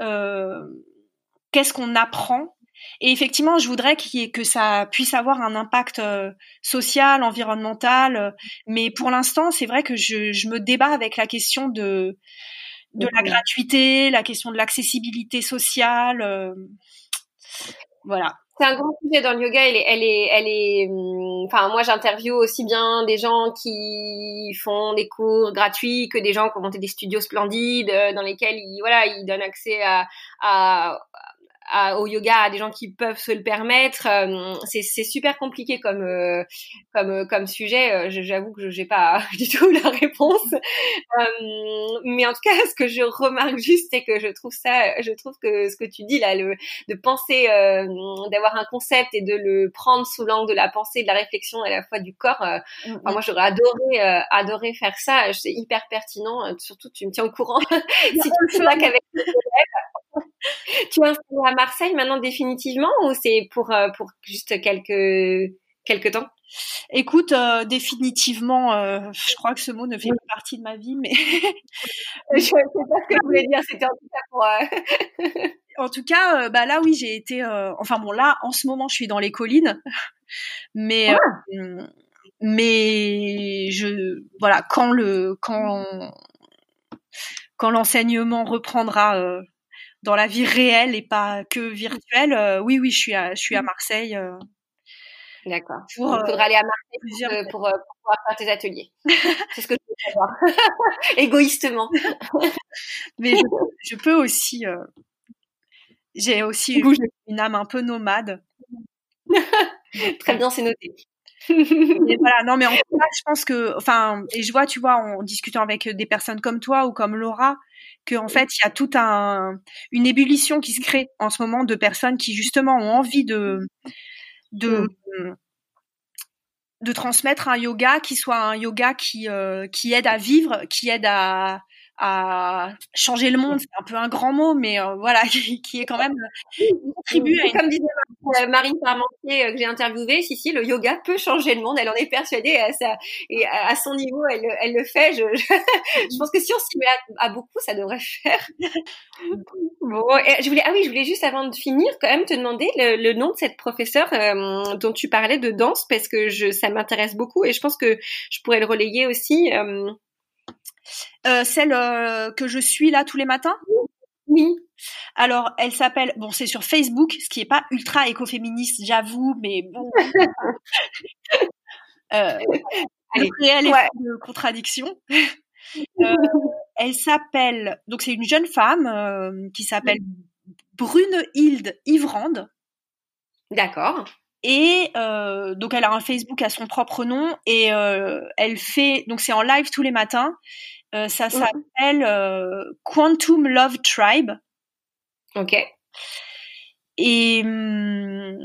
euh, qu'est-ce qu'on apprend. Et effectivement, je voudrais que ça puisse avoir un impact euh, social, environnemental, mais pour l'instant, c'est vrai que je, me débat avec la question de de la gratuité, la question de l'accessibilité sociale. Euh, voilà c'est un grand sujet dans le yoga. Elle est, elle est. Hum, enfin, moi, j'interviewe aussi bien des gens qui font des cours gratuits que des gens qui ont monté des studios splendides euh, dans lesquels ils, voilà, ils donnent accès à au yoga à des gens qui peuvent se le permettre. Euh, c'est super compliqué comme euh, comme euh, comme sujet. J'avoue que je n'ai pas du tout la réponse. mais en tout cas, ce que je remarque juste, c'est que je trouve ça, je trouve que ce que tu dis là, le, de penser, d'avoir un concept et de le prendre sous l'angle de la pensée, de la réflexion et à la fois du corps. Mm, mm. moi, j'aurais adoré adoré faire ça. C'est hyper pertinent. Surtout, tu me tiens au courant si tu le fais qu'avec tu es à Marseille maintenant définitivement ou c'est pour, euh, pour juste quelques, quelques temps? Écoute, euh, définitivement, euh, je crois que ce mot ne fait pas partie de ma vie, mais je sais pas ce que je voulais dire. C'était en tout cas pour. en tout cas, bah là oui, j'ai été. enfin bon, là en ce moment, je suis dans les collines, mais ah! mais je voilà quand le quand quand l'enseignement reprendra dans la vie réelle et pas que virtuelle, euh, oui, oui, je suis à, je suis à mmh. Marseille. Euh, D'accord. Il faudra euh, aller à Marseille pour, pour, pouvoir faire tes ateliers. C'est ce que je veux savoir. Égoïstement. Mais je, peux aussi. J'ai aussi une âme un peu nomade. Très bien, c'est noté. et voilà, non, mais en tout cas, je pense que, enfin, et je vois, tu vois, en discutant avec des personnes comme toi ou comme Laura, qu'en fait, il y a toute un, une ébullition qui se crée en ce moment de personnes qui justement ont envie de, de, de transmettre un yoga qui soit un yoga qui, euh, qui aide à vivre, qui aide à, à changer le monde, c'est un peu un grand mot, mais euh, voilà, qui, est quand même contribue à Comme disait Marie Parmentier euh, que j'ai interviewée, si, si, le yoga peut changer le monde, elle en est persuadée, à sa, et à son niveau, elle, elle le fait. Je, je, pense que si on s'y met à, beaucoup, ça devrait faire. bon, je voulais, ah oui, je voulais juste avant de finir, quand même te demander le, nom de cette professeure euh, dont tu parlais de danse, parce que je, ça m'intéresse beaucoup et je pense que je pourrais le relayer aussi. Euh, celle euh, que je suis là tous les matins? Oui. Alors, elle s'appelle, bon, c'est sur Facebook, ce qui est pas ultra écoféministe, j'avoue, mais bon. euh, réel de contradiction. Euh, elle s'appelle, donc c'est une jeune femme qui s'appelle Brunehilde Ivrande. D'accord. Et euh, donc elle a un Facebook à son propre nom et euh, elle fait donc c'est en live tous les matins. Euh, ça s'appelle euh, Quantum Love Tribe. Ok. Et hum,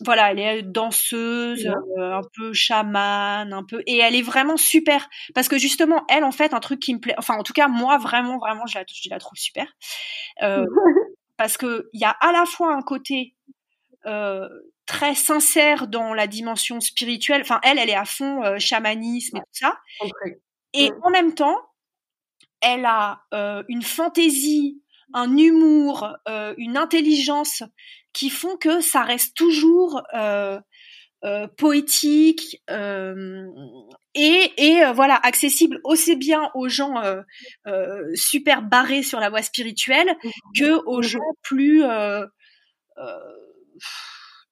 voilà, elle est danseuse, euh, un peu chamane, un peu, et elle est vraiment super parce que justement, elle en fait un truc qui me plaît. Enfin, en tout cas, moi vraiment, vraiment, je la, je la trouve super euh, parce que il y a à la fois un côté euh, très sincère dans la dimension spirituelle. Enfin, elle, elle est à fond euh, chamanisme et tout ça. Et mm. en même temps, elle a euh, une fantaisie, un humour, euh, une intelligence qui font que ça reste toujours poétique et, et voilà accessible aussi bien aux gens super barrés sur la voie spirituelle mm. que aux gens plus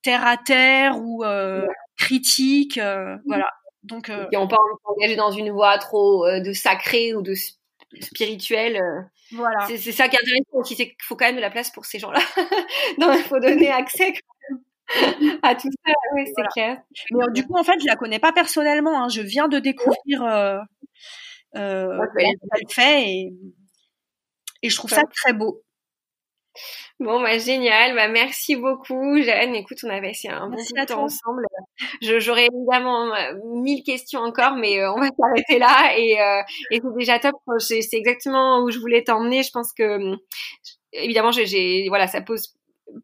terre à terre ou euh, critique, euh, voilà. Donc, euh, et on peut s'engager dans une voie trop de sacré ou de spirituel. Voilà. C'est ça qui est intéressant aussi, c'est qu'il faut quand même de la place pour ces gens-là. Donc il faut donner accès. à tout ça, oui, c'est clair. Mais du coup, en fait, je la connais pas personnellement. Hein. Je viens de découvrir euh, euh, elle fait et, et je trouve ça très beau. Bon, bah, génial. Bah, merci beaucoup, Jeanne. Écoute, on a passé un bon temps ensemble. J'aurais évidemment euh, mille questions encore, mais euh, on va s'arrêter là. Et, euh, et c'est déjà top. C'est exactement où je voulais t'emmener. Je pense que, évidemment, j'ai, voilà, ça pose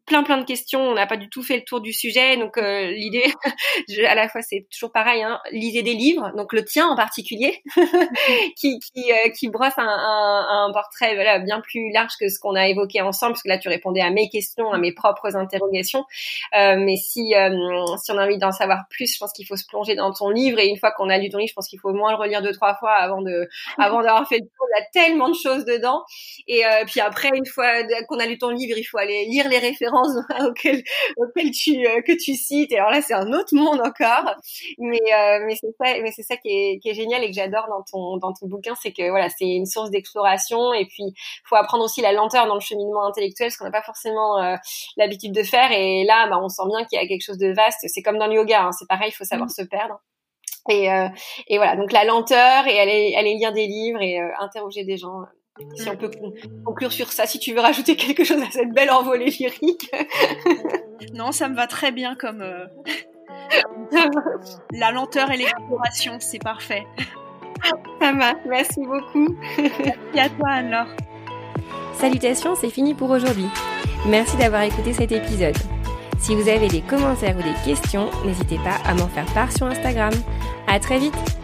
plein plein de questions. On n'a pas du tout fait le tour du sujet, donc euh, l'idée, à la fois c'est toujours pareil, hein, lisez des livres, donc le tien en particulier, qui qui, euh, qui brosse un, un, un portrait voilà, bien plus large que ce qu'on a évoqué ensemble, parce que là tu répondais à mes questions, à mes propres interrogations. Euh, mais si euh, si on a envie d'en savoir plus, je pense qu'il faut se plonger dans ton livre, et une fois qu'on a lu ton livre, je pense qu'il faut au moins le relire deux trois fois avant de avant d'avoir fait le tour. Il y a tellement de choses dedans, et puis après une fois qu'on a lu ton livre, il faut aller lire les références auxquelles, tu, euh, que tu cites. Et alors là, c'est un autre monde encore. Mais, euh, mais c'est ça, mais c'est ça qui est, qui est génial et que j'adore dans ton, dans ton bouquin, c'est que voilà, c'est une source d'exploration. Et puis, faut apprendre aussi la lenteur dans le cheminement intellectuel, ce qu'on n'a pas forcément euh, l'habitude de faire. Et là, bah, on sent bien qu'il y a quelque chose de vaste. C'est comme dans le yoga, hein. c'est pareil, il faut savoir mm. se perdre. Et, et voilà, donc la lenteur et aller, aller lire des livres et interroger des gens si on peut conclure sur ça, si tu veux rajouter quelque chose à cette belle envolée lyrique. non, ça me va très bien comme euh, la lenteur et l'exploration, c'est parfait. Ça va, merci beaucoup. Merci à toi alors. Salutations, c'est fini pour aujourd'hui. Merci d'avoir écouté cet épisode. Si vous avez des commentaires ou des questions, n'hésitez pas à m'en faire part sur Instagram. À très vite